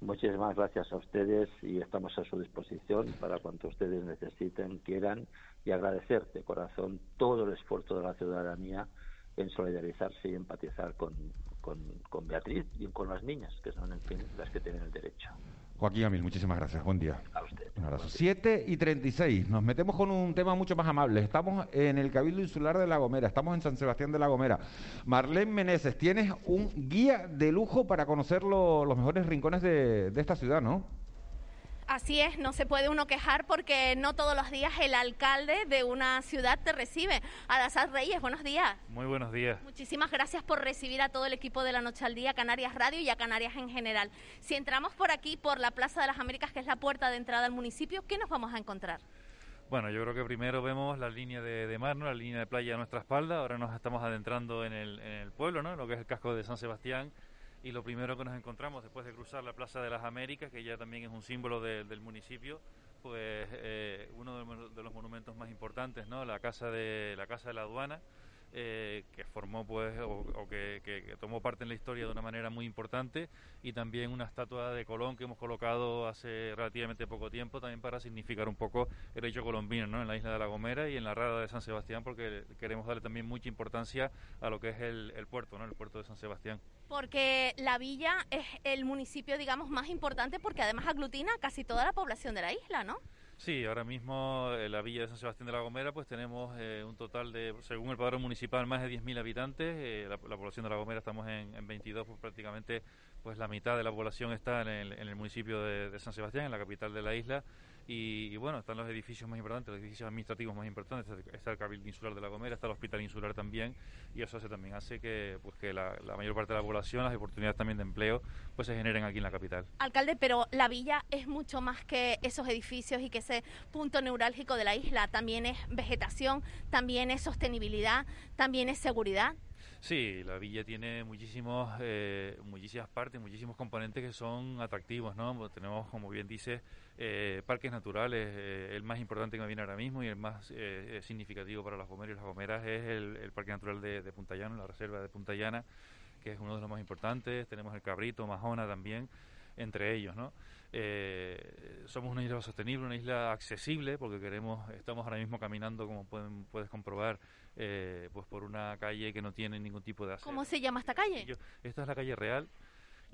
Speaker 19: Muchísimas gracias a ustedes y estamos a su disposición para cuanto ustedes necesiten, quieran y agradecer de corazón todo el esfuerzo de la ciudadanía en solidarizarse y empatizar con, con, con Beatriz y con las niñas, que son, en fin, las que tienen el derecho.
Speaker 1: Joaquín Amil, muchísimas gracias. Buen día.
Speaker 19: A usted.
Speaker 1: Un abrazo. 7 y 36. Nos metemos con un tema mucho más amable. Estamos en el Cabildo Insular de La Gomera. Estamos en San Sebastián de La Gomera. Marlene Meneses, tienes un guía de lujo para conocer los mejores rincones de, de esta ciudad, ¿no?
Speaker 20: Así es, no se puede uno quejar porque no todos los días el alcalde de una ciudad te recibe. Adasad Reyes, buenos días.
Speaker 21: Muy buenos días.
Speaker 20: Muchísimas gracias por recibir a todo el equipo de la Noche al Día, Canarias Radio y a Canarias en general. Si entramos por aquí, por la Plaza de las Américas, que es la puerta de entrada al municipio, ¿qué nos vamos a encontrar?
Speaker 21: Bueno, yo creo que primero vemos la línea de, mar, ¿no? la línea de playa a nuestra espalda. Ahora nos estamos adentrando en el, en el pueblo, ¿no? lo que es el casco de San Sebastián y lo primero que nos encontramos después de cruzar la Plaza de las Américas, que ya también es un símbolo del municipio, pues eh, uno de, los monumentos más importantes, ¿no? La casa de la casa de la aduana, eh, que formó pues o, que, tomó parte en la historia de una manera muy importante y también una estatua de Colón que hemos colocado hace relativamente poco tiempo también para significar un poco el hecho colombino ¿no? en la isla de La Gomera y en la rada de San Sebastián porque queremos darle también mucha importancia a lo que es el, el puerto, ¿no? el puerto de San Sebastián.
Speaker 20: Porque la villa es el municipio digamos más importante porque además aglutina casi toda la población de la isla, ¿no?
Speaker 21: Sí, ahora mismo en la villa de San Sebastián de la Gomera pues tenemos eh, un total de, según el padrón municipal, más de 10.000 habitantes. Eh, la, población de la Gomera estamos en, en 22, pues prácticamente pues la mitad de la población está en el, en el municipio de, San Sebastián, en la capital de la isla. Y, bueno, están los edificios más importantes, los edificios administrativos más importantes. Está el Cabildo Insular de La Gomera, está el Hospital Insular también. Y eso hace, también hace que, pues, que la, mayor parte de la población, las oportunidades también de empleo, pues se generen aquí en la capital.
Speaker 20: Alcalde, pero la villa es mucho más que esos edificios y que ese punto neurálgico de la isla. También es vegetación, también es sostenibilidad, también es seguridad.
Speaker 21: Sí, la villa tiene muchísimos, eh, muchísimas partes, muchísimos componentes que son atractivos, ¿no? Pues tenemos, como bien dice, eh, parques naturales. Eh, el más importante que me viene ahora mismo y el más significativo para las Gomeras y las Gomeras es el, Parque Natural de, de, la Reserva de Punta Llana, que es uno de los más importantes. Tenemos el Cabrito, Majona también, entre ellos, ¿no? Somos una isla sostenible, una isla accesible, porque queremos, estamos ahora mismo caminando, como pueden, puedes comprobar, eh, pues por una calle que no tiene ningún tipo de
Speaker 20: ¿Cómo se llama esta calle?
Speaker 21: esta es la calle Real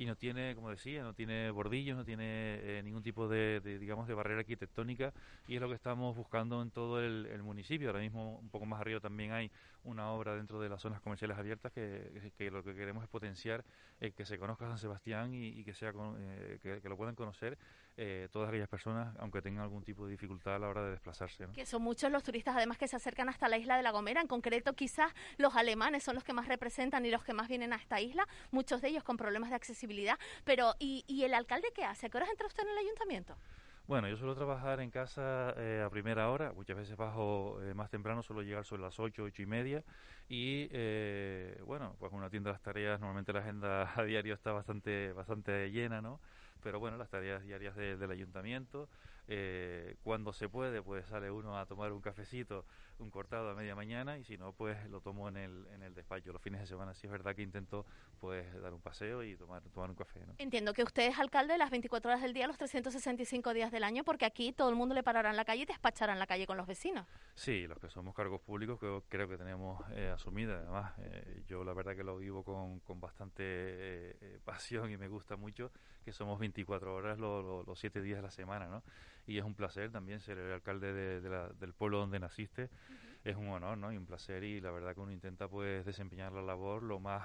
Speaker 21: y no tiene, como decía, no tiene bordillos, no tiene eh, ningún tipo de, digamos, de barrera arquitectónica y es lo que estamos buscando en todo el, municipio. Ahora mismo, un poco más arriba también hay una obra dentro de las zonas comerciales abiertas que, lo que queremos es potenciar eh, que se conozca San Sebastián y, que, sea que, lo puedan conocer eh, todas aquellas personas, aunque tengan algún tipo de dificultad a la hora de desplazarse.
Speaker 20: Que son muchos los turistas además que se acercan hasta la isla de La Gomera, en concreto quizás los alemanes son los que más representan y los que más vienen a esta isla, muchos de ellos con problemas de accesibilidad, pero ¿y, el alcalde qué hace? ¿A qué horas entra usted en el ayuntamiento?
Speaker 21: Bueno, yo suelo trabajar en casa eh, a primera hora, muchas veces bajo eh, más temprano, suelo llegar sobre las 8, 8 y media y bueno, pues una tienda de las tareas, normalmente la agenda (laughs) a diario está bastante, bastante llena, ¿no? pero bueno, las tareas diarias del ayuntamiento. Eh, cuando se puede, pues sale uno a tomar un cafecito, un cortado a media mañana, y si no, pues lo tomo en el, en el despacho. Los fines de semana sí es verdad que intento pues dar un paseo y tomar, tomar un café. ¿no?
Speaker 20: Entiendo que usted es alcalde las 24 horas del día, los 365 días del año, porque aquí todo el mundo le parará en la calle y despachará en la calle con los vecinos.
Speaker 21: Sí, los que somos cargos públicos creo, creo que tenemos eh, asumida. Además, eh, yo la verdad que lo vivo con, con bastante eh, pasión y me gusta mucho que somos 24 horas los 7 días de la semana, ¿no? Y es un placer también ser el alcalde de, del pueblo donde naciste. Es un honor, ¿no? Y un placer y la verdad que uno intenta pues desempeñar la labor lo más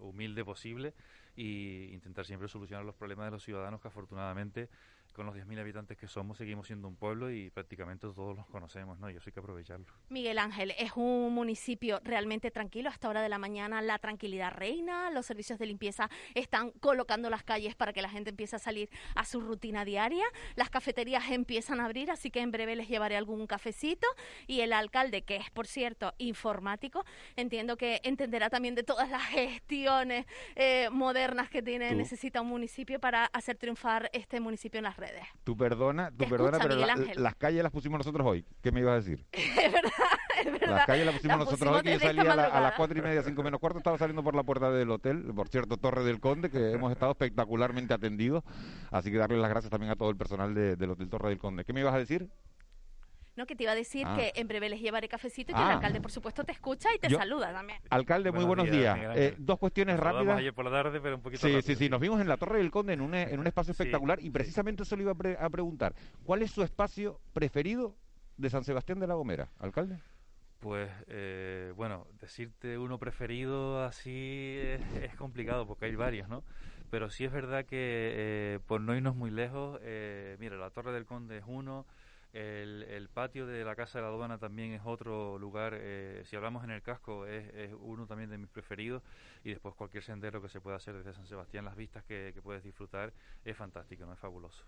Speaker 21: humilde posible y intentar siempre solucionar los problemas de los ciudadanos que afortunadamente con los 10.000 habitantes que somos, seguimos siendo un pueblo y prácticamente todos los conocemos, ¿no? Y eso hay que aprovecharlo.
Speaker 20: Miguel Ángel, es un municipio realmente tranquilo. Hasta hora de la mañana la tranquilidad reina, los servicios de limpieza están colocando las calles para que la gente empiece a salir a su rutina diaria, las cafeterías empiezan a abrir, así que en breve les llevaré algún cafecito y el alcalde, que es por cierto informático, entiendo que entenderá también de todas las gestiones eh, modernas que tiene, necesita un municipio para hacer triunfar este municipio en las redes.
Speaker 1: Tú perdona, tú perdona, pero las calles las pusimos nosotros hoy. ¿Qué me ibas a decir? (laughs)
Speaker 20: es verdad, es verdad.
Speaker 1: Las calles las pusimos nosotros hoy, que yo salía a, las cuatro y media, cinco menos cuarto, estaba saliendo por la puerta del hotel, por cierto, Torre del Conde, que hemos estado espectacularmente atendidos. Así que darle las gracias también a todo el personal del Hotel Torre del Conde. ¿Qué me ibas a decir?
Speaker 20: No, que te iba a decir
Speaker 1: Ah.
Speaker 20: que en breve les llevaré cafecito y que el
Speaker 1: Ah.
Speaker 20: alcalde, por supuesto, te escucha y te
Speaker 1: Yo-
Speaker 20: saluda también.
Speaker 1: Alcalde, muy buenos días. Eh, dos cuestiones
Speaker 21: Nos
Speaker 1: rápidas.
Speaker 21: ayer por la tarde, pero un poquito
Speaker 1: Sí,
Speaker 21: rápido.
Speaker 1: sí, sí, nos vimos en la Torre del Conde en un, en un espacio
Speaker 21: Sí,
Speaker 1: espectacular y precisamente eso le iba a, pre- a preguntar. ¿Cuál es su espacio preferido de San Sebastián de la Gomera, alcalde?
Speaker 21: Pues eh, bueno, decirte uno preferido así es, es complicado porque hay varios, ¿no? Pero sí es verdad que eh, por no irnos muy lejos, eh, mira, la Torre del Conde es uno, el, el patio de la Casa de la Aduana también es otro lugar, eh, si hablamos en el casco es, es uno también de mis preferidos y después cualquier sendero que se pueda hacer desde San Sebastián, las vistas que, que puedes disfrutar es fantástico, ¿no? Es fabuloso.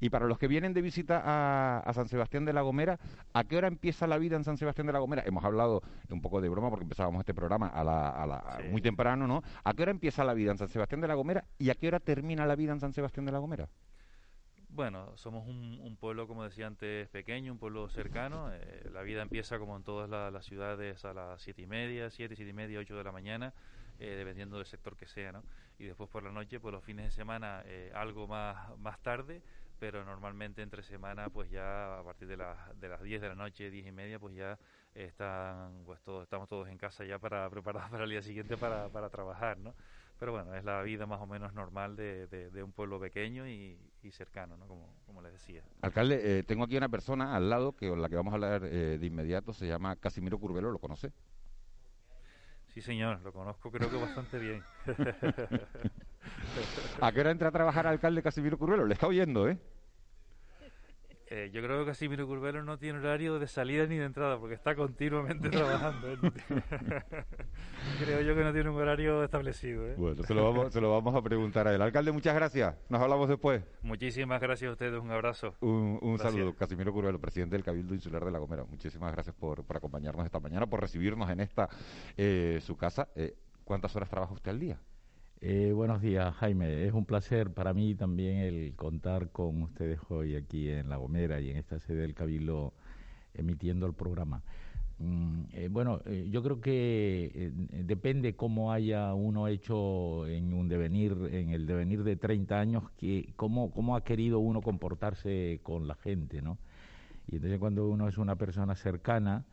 Speaker 1: Y para los que vienen de visita a, a San Sebastián de la Gomera, ¿a qué hora empieza la vida en San Sebastián de la Gomera? Hemos hablado un poco de broma porque empezábamos este programa a la, a la- muy temprano, ¿no? ¿A qué hora empieza la vida en San Sebastián de la Gomera y a qué hora termina la vida en San Sebastián de la Gomera?
Speaker 21: Bueno, somos un, pueblo, como decía antes, pequeño, un pueblo cercano. eh, la vida empieza como en todas la- las ciudades a las siete y media, siete, siete y media, ocho de la mañana, eh, dependiendo del sector que sea, ¿no? Y después por la noche, pues los fines de semana, eh, algo más, más tarde, pero normalmente entre semana, pues ya a partir de, las de las 10 de la noche, diez y media, pues ya están, pues todos, estamos todos en casa ya para (laughs) preparados para el día siguiente para, para trabajar, ¿no? Pero bueno, es la vida más o menos normal de, de- de un pueblo pequeño y, y cercano, ¿no? Como, como les decía.
Speaker 1: Alcalde, eh, tengo aquí una persona al lado que con la que vamos a hablar eh, de inmediato, se llama Casimiro Curvelo, ¿lo conoce?
Speaker 21: Sí, señor, lo conozco creo que bastante bien. (laughs)
Speaker 1: ¿A qué hora entra a trabajar alcalde Casimiro Curvelo? Le está oyendo, ¿eh?
Speaker 21: Eh, yo creo que Casimiro Curvelo no tiene horario de salida ni de entrada porque está continuamente (laughs) trabajando. (laughs) creo yo que no tiene un horario establecido. ¿eh?
Speaker 1: Bueno, se lo, vamos, se lo vamos a preguntar a él. Alcalde, muchas gracias. Nos hablamos después.
Speaker 21: Muchísimas gracias a ustedes, un abrazo.
Speaker 1: Un, saludo, Casimiro Curvelo, presidente del Cabildo Insular de La Gomera. Muchísimas gracias por, por acompañarnos esta mañana, por recibirnos en esta eh, su casa. Eh, ¿Cuántas horas trabaja usted al día?
Speaker 22: Eh, buenos días, Jaime. Es un placer para mí también el contar con ustedes hoy aquí en La Gomera y en esta sede del Cabildo emitiendo el programa. Mm, eh, bueno, eh, yo creo que eh, depende cómo haya uno hecho en un devenir, en el devenir de 30 años, que cómo, cómo ha querido uno comportarse con la gente, ¿no? Y entonces cuando uno es una persona cercana,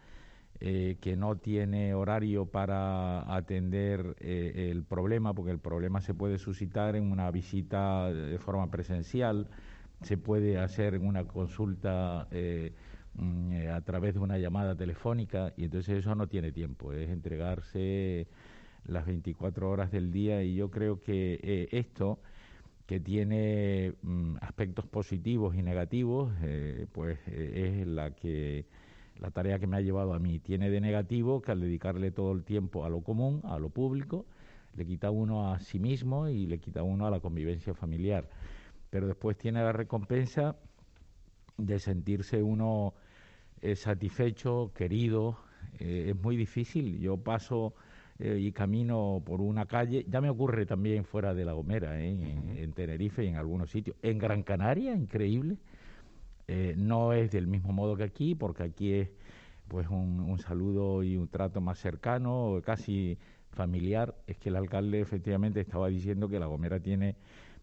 Speaker 22: eh, que no tiene horario para atender eh, el problema, porque el problema se puede suscitar en una visita de forma presencial, se puede hacer en una consulta eh, mm, eh, a través de una llamada telefónica, y entonces eso no tiene tiempo, es entregarse las 24 horas del día, y yo creo que eh, esto que tiene mm, aspectos positivos y negativos, pues es la que la tarea que me ha llevado a mí. Tiene de negativo que al dedicarle todo el tiempo a lo común, a lo público, le quita uno a sí mismo y le quita uno a la convivencia familiar. Pero después tiene la recompensa de sentirse uno eh, satisfecho, querido. Eh, es muy difícil. Yo paso eh, y camino por una calle, ya me ocurre también fuera de La Gomera, ¿eh? en, Tenerife y en algunos sitios. En Gran Canaria, increíble, eh, no es del mismo modo que aquí, porque aquí es pues un, un saludo y un trato más cercano, casi familiar. Es que el alcalde efectivamente estaba diciendo que La Gomera tiene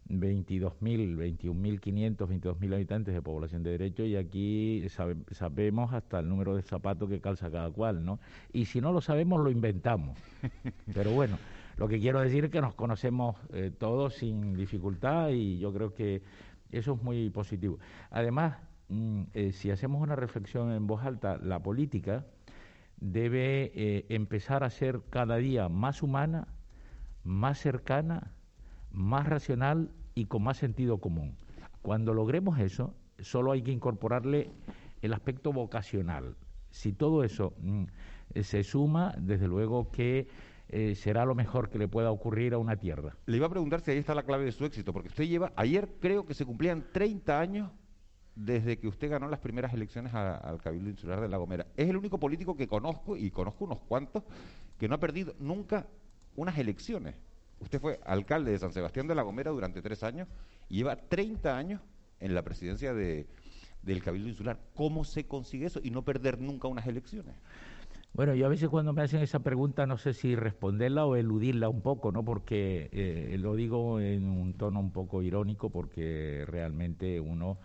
Speaker 22: 22.000, 21.500, 22.000 habitantes de población de derecho y aquí sabemos hasta el número de zapatos que calza cada cual, ¿no? Y si no lo sabemos, lo inventamos. (laughs) Pero bueno, lo que quiero decir es que nos conocemos eh, todos sin dificultad y yo creo que eso es muy positivo. Además, eh, si hacemos una reflexión en voz alta, la política debe eh, empezar a ser cada día más humana, más cercana, más racional y con más sentido común. Cuando logremos eso, solo hay que incorporarle el aspecto vocacional. Si todo eso mm, se suma, desde luego que eh, será lo mejor que le pueda ocurrir a una tierra.
Speaker 1: Le iba a preguntar si ahí está la clave de su éxito, porque usted lleva, ayer creo que se cumplían 30 años desde que usted ganó las primeras elecciones al Cabildo Insular de La Gomera. Es el único político que conozco, y conozco unos cuantos, que no ha perdido nunca unas elecciones. Usted fue alcalde de San Sebastián de la Gomera durante tres años y lleva 30 años en la presidencia de, del Cabildo Insular. ¿Cómo se consigue eso y no perder nunca unas elecciones?
Speaker 22: Bueno, yo a veces cuando me hacen esa pregunta no sé si responderla o eludirla un poco, ¿no? Porque eh, lo digo en un tono un poco irónico porque realmente uno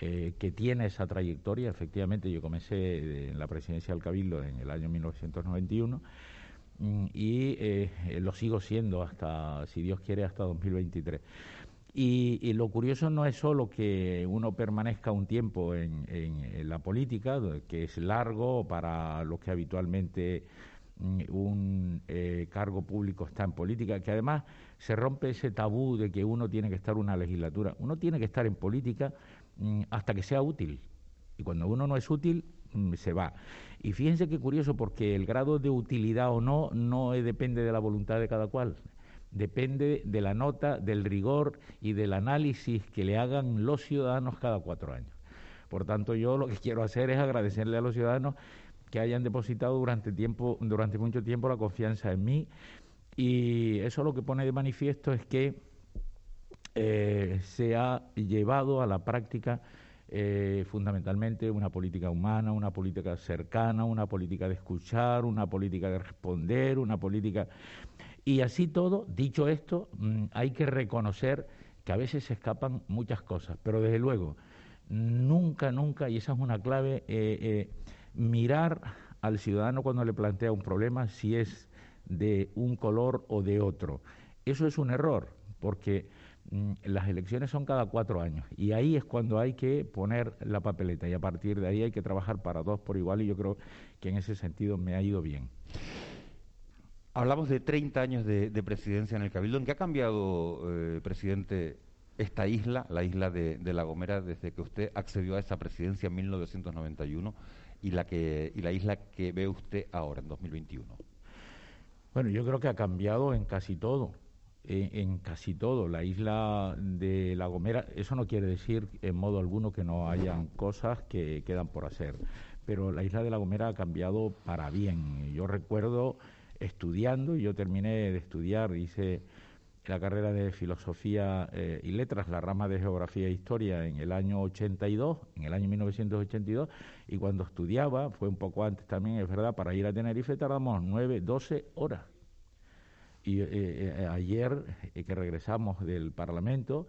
Speaker 22: eh, que tiene esa trayectoria, efectivamente yo comencé en la presidencia del Cabildo en el año 1991 Mm, y eh, lo sigo siendo hasta, si Dios quiere, hasta 2023. Y, lo curioso no es solo que uno permanezca un tiempo en, la política, que es largo para los que habitualmente mm, un eh, cargo público está en política, que además se rompe ese tabú de que uno tiene que estar una legislatura. Uno tiene que estar en política mm, hasta que sea útil. Y cuando uno no es útil, se va. Y fíjense qué curioso, porque el grado de utilidad o no no depende de la voluntad de cada cual, depende de la nota, del rigor y del análisis que le hagan los ciudadanos cada cuatro años. Por tanto, yo lo que (laughs) quiero hacer es agradecerle a los ciudadanos que hayan depositado durante, tiempo, durante mucho tiempo la confianza en mí y eso lo que pone de manifiesto es que eh, se ha llevado a la práctica eh, fundamentalmente una política humana, una política cercana, una política de escuchar, una política de responder, una política... Y así todo, dicho esto, mm, hay que reconocer que a veces se escapan muchas cosas, pero desde luego, nunca, nunca, y esa es una clave, eh, mirar al ciudadano cuando le plantea un problema si es de un color o de otro. Eso es un error, porque las elecciones son cada cuatro años y ahí es cuando hay que poner la papeleta y a partir de ahí hay que trabajar para dos por igual y yo creo que en ese sentido me ha ido bien.
Speaker 1: Hablamos de 30 años de, presidencia en el Cabildo. ¿En qué ha cambiado, eh, presidente, esta isla, la isla de, La Gomera, desde que usted accedió a esa presidencia en 1991 y la, que, y la isla que ve usted ahora, en 2021?
Speaker 22: Bueno, yo creo que ha cambiado en casi todo en, casi todo. La isla de La Gomera, eso no quiere decir en modo alguno que no hayan cosas que quedan por hacer, pero la isla de La Gomera ha cambiado para bien. Yo recuerdo estudiando, y yo terminé de estudiar, hice la carrera de Filosofía eh, y Letras, la rama de Geografía e Historia en el año 82, en el año 1982, y cuando estudiaba, fue un poco antes también, es verdad, para ir a Tenerife tardamos nueve, doce horas y eh, eh, ayer eh, que regresamos del Parlamento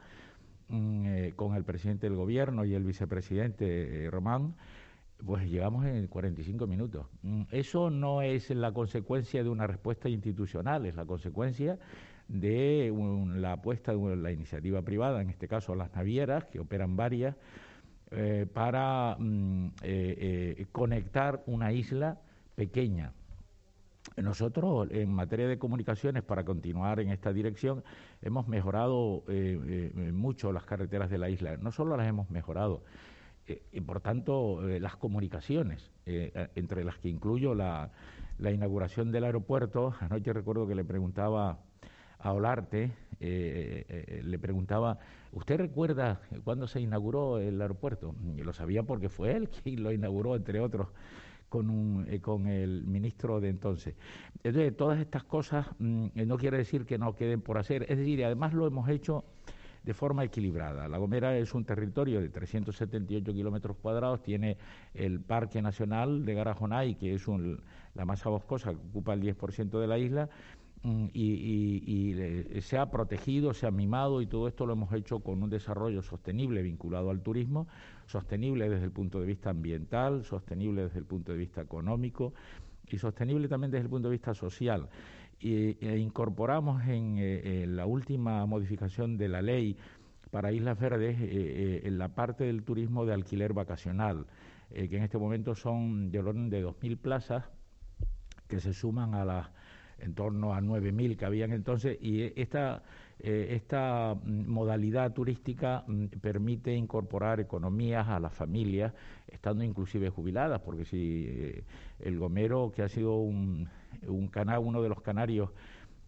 Speaker 22: mm, con el presidente del gobierno y el vicepresidente Román, pues llegamos en 45 minutos. Mm, eso no es la consecuencia de una respuesta institucional, es la consecuencia de la apuesta de la iniciativa privada, en este caso las navieras, que operan varias, para mm, conectar una isla pequeña nosotros, en materia de comunicaciones, para continuar en esta dirección, hemos mejorado eh, eh, mucho las carreteras de la isla. No solo las hemos mejorado, eh, y por tanto, las comunicaciones, entre las que incluyo la, inauguración del aeropuerto. Anoche recuerdo que le preguntaba a Olarte, le preguntaba, ¿usted recuerda cuándo se inauguró el aeropuerto? Y lo sabía porque fue él quien lo inauguró, entre otros con, un, eh, con el ministro de entonces. Entonces, todas estas cosas mm, eh, no quiere decir que no queden por hacer, es decir, además lo hemos hecho de forma equilibrada. La Gomera es un territorio de 378 kilómetros cuadrados, tiene el Parque Nacional de Garajonay, que es un, la masa boscosa que ocupa el 10% de la isla, mm, y, se ha protegido, se ha mimado y todo esto lo hemos hecho con un desarrollo sostenible vinculado al turismo, sostenible desde el punto de vista ambiental, sostenible desde el punto de vista económico y sostenible también desde el punto de vista social. Y, e incorporamos eh, en, la última modificación de la ley para Islas Verdes eh, eh, en la parte del turismo de alquiler vacacional, que en este momento son de orden de 2.000 plazas que se suman a las en torno a 9.000 que habían entonces y esta esta mm, modalidad turística mm, permite incorporar economías a las familias, estando inclusive jubiladas, porque si el Gomero, que ha sido un, un uno de los canarios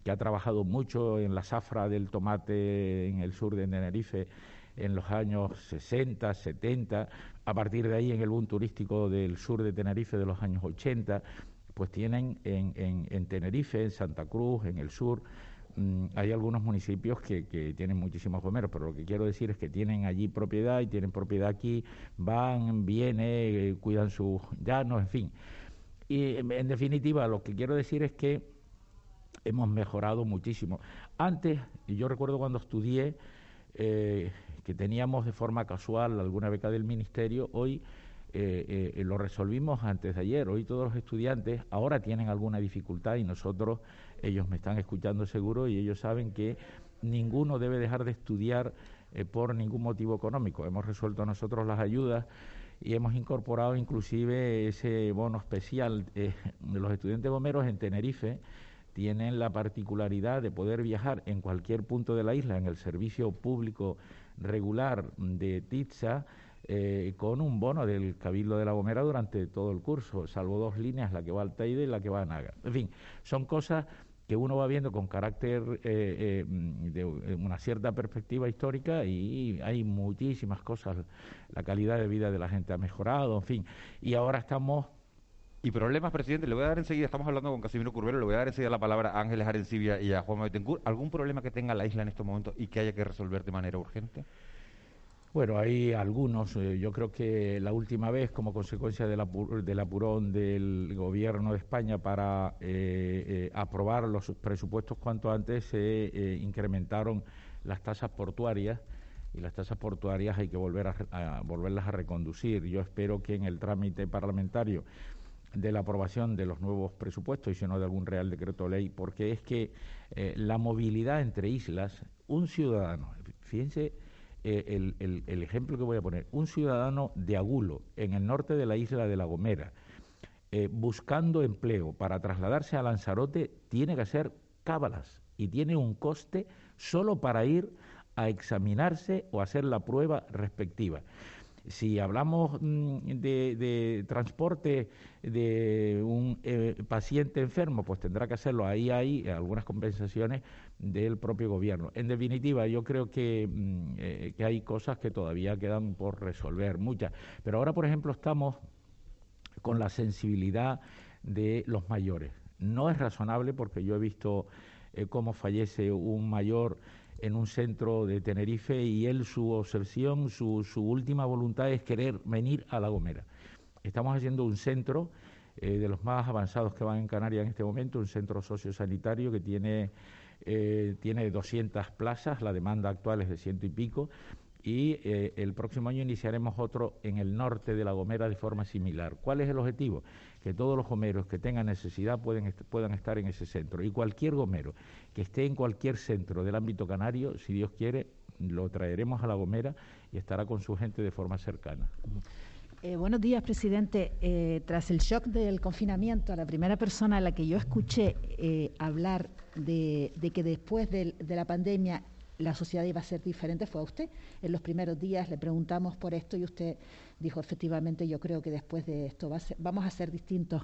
Speaker 22: que ha trabajado mucho en la zafra del tomate en el sur de Tenerife en los años 60, 70, a partir de ahí en el boom turístico del sur de Tenerife de los años 80, pues tienen en, en, Tenerife, en Santa Cruz, en el sur, mm, hay algunos municipios que, que, tienen muchísimos comeros, pero lo que quiero decir es que tienen allí propiedad y tienen propiedad aquí, van, vienen, eh, cuidan sus llanos, en fin. Y en definitiva, lo que quiero decir es que hemos mejorado muchísimo. Antes, yo recuerdo cuando estudié, eh, que teníamos de forma casual alguna beca del ministerio, hoy eh, eh, lo resolvimos antes de ayer. Hoy todos los estudiantes ahora tienen alguna dificultad y nosotros, ellos me están escuchando seguro y ellos saben que ninguno debe dejar de estudiar por ningún motivo económico. Hemos resuelto nosotros las ayudas y hemos incorporado inclusive ese bono especial. Eh, los estudiantes bomberos en Tenerife tienen la particularidad de poder viajar en cualquier punto de la isla en el servicio público regular de TITSA eh, con un bono del Cabildo de la Gomera durante todo el curso, salvo dos líneas, la que va al Teide y la que va a Naga. En fin, son cosas que uno va viendo con carácter eh, eh, de una cierta perspectiva histórica y hay muchísimas cosas. La calidad de vida de la gente ha mejorado, en fin. Y ahora estamos
Speaker 1: y problemas, presidente, le voy a dar enseguida, estamos hablando con Casimiro Curbero, le voy a dar enseguida la palabra a Ángeles Arencibia y a Juan. ¿Algún problema que tenga la isla en estos momentos y que haya que resolver de manera urgente?
Speaker 22: Bueno, hay algunos. Eh, yo creo que la última vez, como consecuencia del, apurón del gobierno de España para eh, eh, aprobar los presupuestos cuanto antes, se incrementaron las tasas portuarias y las tasas portuarias hay que volver a, volverlas a reconducir. Yo espero que en el trámite parlamentario de la aprobación de los nuevos presupuestos y si no de algún real decreto ley, porque es que la movilidad entre islas, un ciudadano, fíjense eh, el, ejemplo que voy a poner, un ciudadano de Agulo, en el norte de la isla de La Gomera, eh, buscando empleo para trasladarse a Lanzarote, tiene que hacer cábalas y tiene un coste solo para ir a examinarse o hacer la prueba respectiva. Si hablamos mm, de, transporte de un eh, paciente enfermo, pues tendrá que hacerlo. Ahí hay algunas compensaciones del propio gobierno. En definitiva, yo creo que, mm, eh, que hay cosas que todavía quedan por resolver, muchas. Pero ahora, por ejemplo, estamos con la sensibilidad de los mayores. No es razonable porque yo he visto eh, cómo fallece un mayor en un centro de Tenerife y él su obsesión, su, su última voluntad es querer venir a La Gomera. Estamos haciendo un centro eh, de los más avanzados que van en Canarias en este momento, un centro sociosanitario que tiene, eh, tiene 200 plazas, la demanda actual es de ciento y pico, y eh, el próximo año iniciaremos otro en el norte de La Gomera de forma similar. ¿Cuál es el objetivo? Que todos los gomeros que tengan necesidad pueden, puedan estar en ese centro. Y cualquier gomero que esté en cualquier centro del ámbito canario, si Dios quiere, lo traeremos a La Gomera y estará con su gente de forma cercana.
Speaker 16: Eh, buenos días, presidente. Eh, tras el shock del confinamiento, la primera persona a la que yo escuché hablar de, que después de la pandemia la sociedad iba a ser diferente fue a usted. En los primeros días le preguntamos por esto y usted dijo, efectivamente, yo creo que después de esto vamos a ser distintos.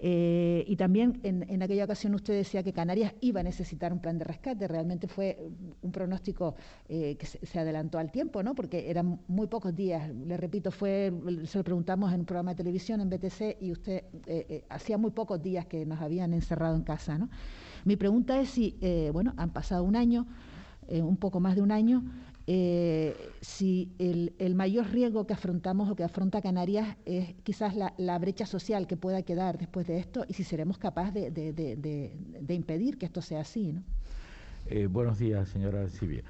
Speaker 16: Eh, y también en, aquella ocasión usted decía que Canarias iba a necesitar un plan de rescate. Realmente fue un pronóstico eh, que se, adelantó al tiempo, ¿no? Porque eran muy pocos días. Le repito, fue se lo preguntamos en un programa de televisión en BTC y usted eh, hacía muy pocos días que nos habían encerrado en casa, ¿no? Mi pregunta es si, bueno, han pasado un año, un poco más de un año, eh, si el, mayor riesgo que afrontamos o que afronta Canarias es quizás la, brecha social que pueda quedar después de esto y si seremos capaces de, impedir que esto sea así. ¿no?
Speaker 22: Eh, buenos días, señora Silvia.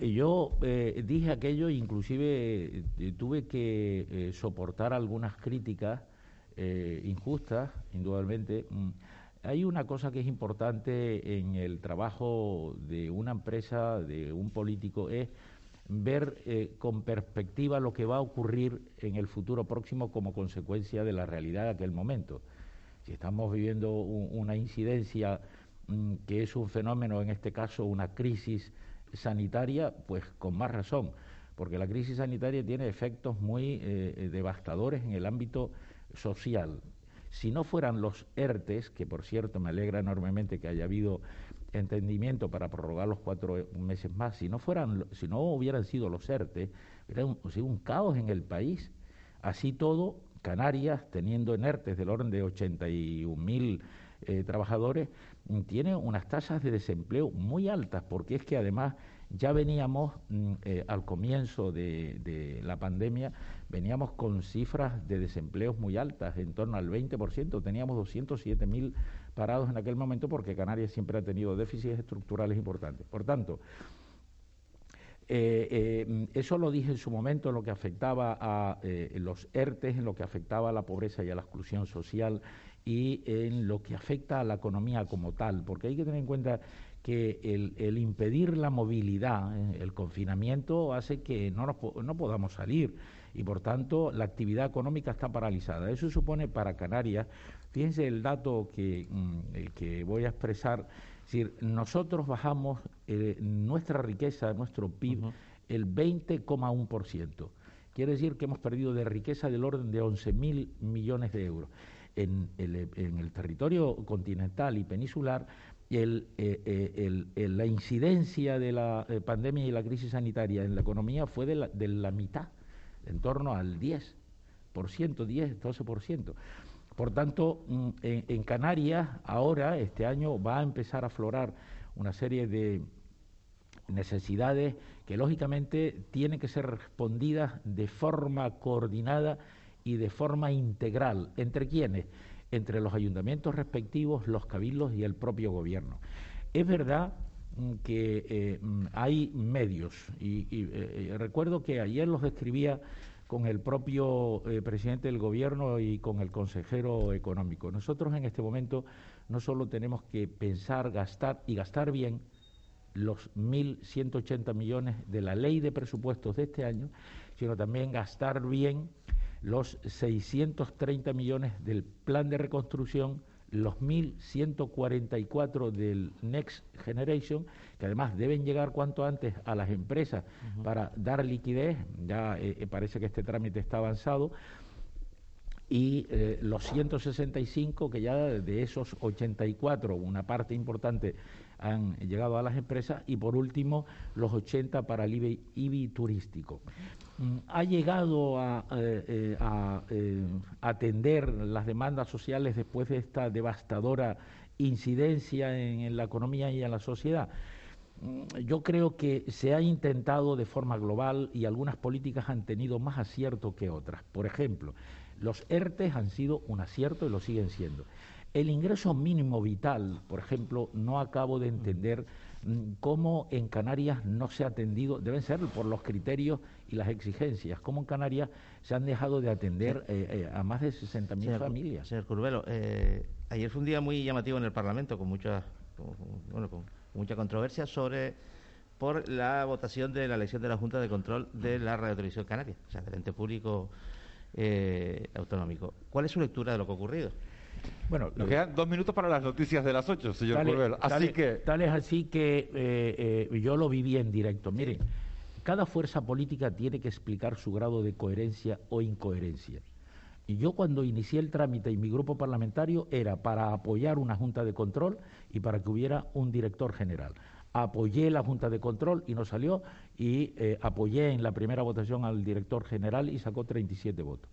Speaker 22: yo eh, dije aquello, inclusive tuve que soportar algunas críticas injustas, indudablemente. Mm, hay una cosa que es importante en el trabajo de una empresa, de un político, es ver eh, con perspectiva lo que va a ocurrir en el futuro próximo como consecuencia de la realidad de aquel momento. Si estamos viviendo una incidencia mm, que es un fenómeno, en este caso una crisis sanitaria, pues con más razón, porque la crisis sanitaria tiene efectos muy eh, eh, devastadores en el ámbito social, si no fueran los ERTES, que por cierto me alegra enormemente que haya habido entendimiento para prorrogar los cuatro meses más, si no fueran, si no hubieran sido los ERTES, hubiera un, un caos en el país. Así todo, Canarias, teniendo en ERTES del orden de 81 mil eh, trabajadores, tiene unas tasas de desempleo muy altas, porque es que además ya veníamos mm, eh, al comienzo de, la pandemia, veníamos con cifras de desempleos muy altas, en torno al 20%, teníamos 207 mil parados en aquel momento porque Canarias siempre ha tenido déficits estructurales importantes. Por tanto, eh, eh, eso lo dije en su momento en lo que afectaba a los ERTES, en lo que afectaba a la pobreza y a la exclusión social y en lo que afecta a la economía como tal, porque hay que tener en cuenta que el, impedir la movilidad, eh, el confinamiento, hace que no, no podamos salir y por tanto la actividad económica está paralizada. Eso supone para Canarias, fíjense el dato que, mm, el que voy a expresar, es decir, nosotros bajamos eh, nuestra riqueza, nuestro PIB, el 20,1%. Quiere decir que hemos perdido de riqueza del orden de 11.000 millones de euros. En el, en el territorio continental y peninsular el, eh, eh, la incidencia de la pandemia y la crisis sanitaria en la economía fue de la, de la mitad, en torno al 10%, 10, 12%. Por tanto, mm, en, en, Canarias ahora, este año, va a empezar a aflorar una serie de necesidades que lógicamente tienen que ser respondidas de forma coordinada y de forma integral. ¿Entre quiénes? entre los ayuntamientos respectivos, los cabildos y el propio gobierno. Es verdad que eh, mm, hay medios y, eh, eh, recuerdo que ayer los describía con el propio presidente del gobierno y con el consejero económico. Nosotros en este momento no solo tenemos que pensar, gastar y gastar bien los 1.180 millones de la ley de presupuestos de este año, sino también gastar bien los 630 millones del plan de reconstrucción, los 1.144 del Next Generation, que además deben llegar cuanto antes a las empresas para dar liquidez, ya eh, eh, parece que este trámite está avanzado, y eh, los 165 que ya de esos 84, una parte importante han llegado a las empresas. Y por último los 80 para el IBI, turístico. Ha llegado a, eh, eh, eh, atender las demandas sociales después de esta devastadora incidencia en, la economía y en la sociedad. Mm, yo creo que se ha intentado de forma global y algunas políticas han tenido más acierto que otras. Por ejemplo, los ERTES han sido un acierto y lo siguen siendo. El ingreso mínimo vital, por ejemplo, no acabo de entender mm, cómo en Canarias no se ha atendido, deben ser por los criterios y las exigencias, cómo en Canarias se han dejado de atender eh, eh, a más de 60.000 familias.
Speaker 17: Señor Curvelo, eh, ayer fue un día muy llamativo en el Parlamento, con mucha, bueno, con mucha controversia sobre por la votación de la elección de la Junta de Control de la Radio Televisión Canaria, o sea, del ente público autonómico. ¿Cuál es su lectura de lo que ha ocurrido?
Speaker 1: Bueno, nos quedan dos minutos para las noticias de las ocho, señor tal,
Speaker 22: Así que... Tal es así que eh, eh, yo lo viví en directo. Miren, cada fuerza política tiene que explicar su grado de coherencia o incoherencia. Y yo cuando inicié el trámite y mi grupo parlamentario era para apoyar una Junta de Control y para que hubiera un director general. Apoyé la Junta de Control y no salió y eh, apoyé en la primera votación al director general y sacó 37 votos.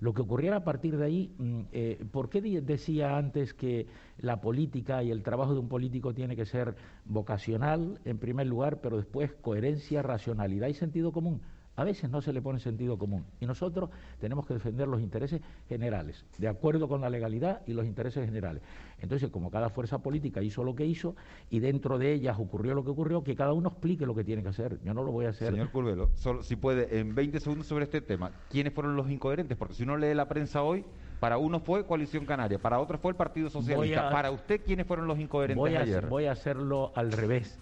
Speaker 22: Lo que ocurriera a partir de ahí, mm, eh, ¿por qué decía antes que la política y el trabajo de un político tiene que ser vocacional, en primer lugar, pero después coherencia, racionalidad y sentido común? A veces no se le pone sentido común y nosotros tenemos que defender los intereses generales, de acuerdo con la legalidad y los intereses generales. Entonces, como cada fuerza política hizo lo que hizo y dentro de ellas ocurrió lo que ocurrió, que cada uno explique lo que tiene que hacer. Yo no lo voy a hacer.
Speaker 1: Señor Curvelo, solo, si puede, en 20 segundos sobre este tema, ¿quiénes fueron los incoherentes? Porque si uno lee la prensa hoy, para uno fue Coalición Canaria, para otro fue el Partido Socialista. para usted, ¿quiénes fueron los incoherentes
Speaker 22: voy
Speaker 1: ayer?
Speaker 22: Voy a hacerlo al revés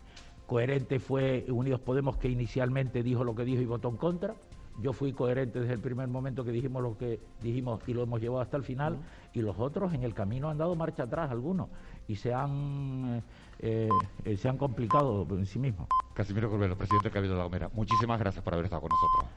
Speaker 22: coherente fue Unidos Podemos que inicialmente dijo lo que dijo y votó en contra. Yo fui coherente desde el primer momento que dijimos lo que dijimos y lo hemos llevado hasta el final. Y los otros en el camino han dado marcha atrás, algunos, y se han, eh, eh, se han complicado en sí mismos.
Speaker 1: Casimiro Corbelo, presidente del Cabildo de la Gomera, muchísimas gracias por haber estado con nosotros.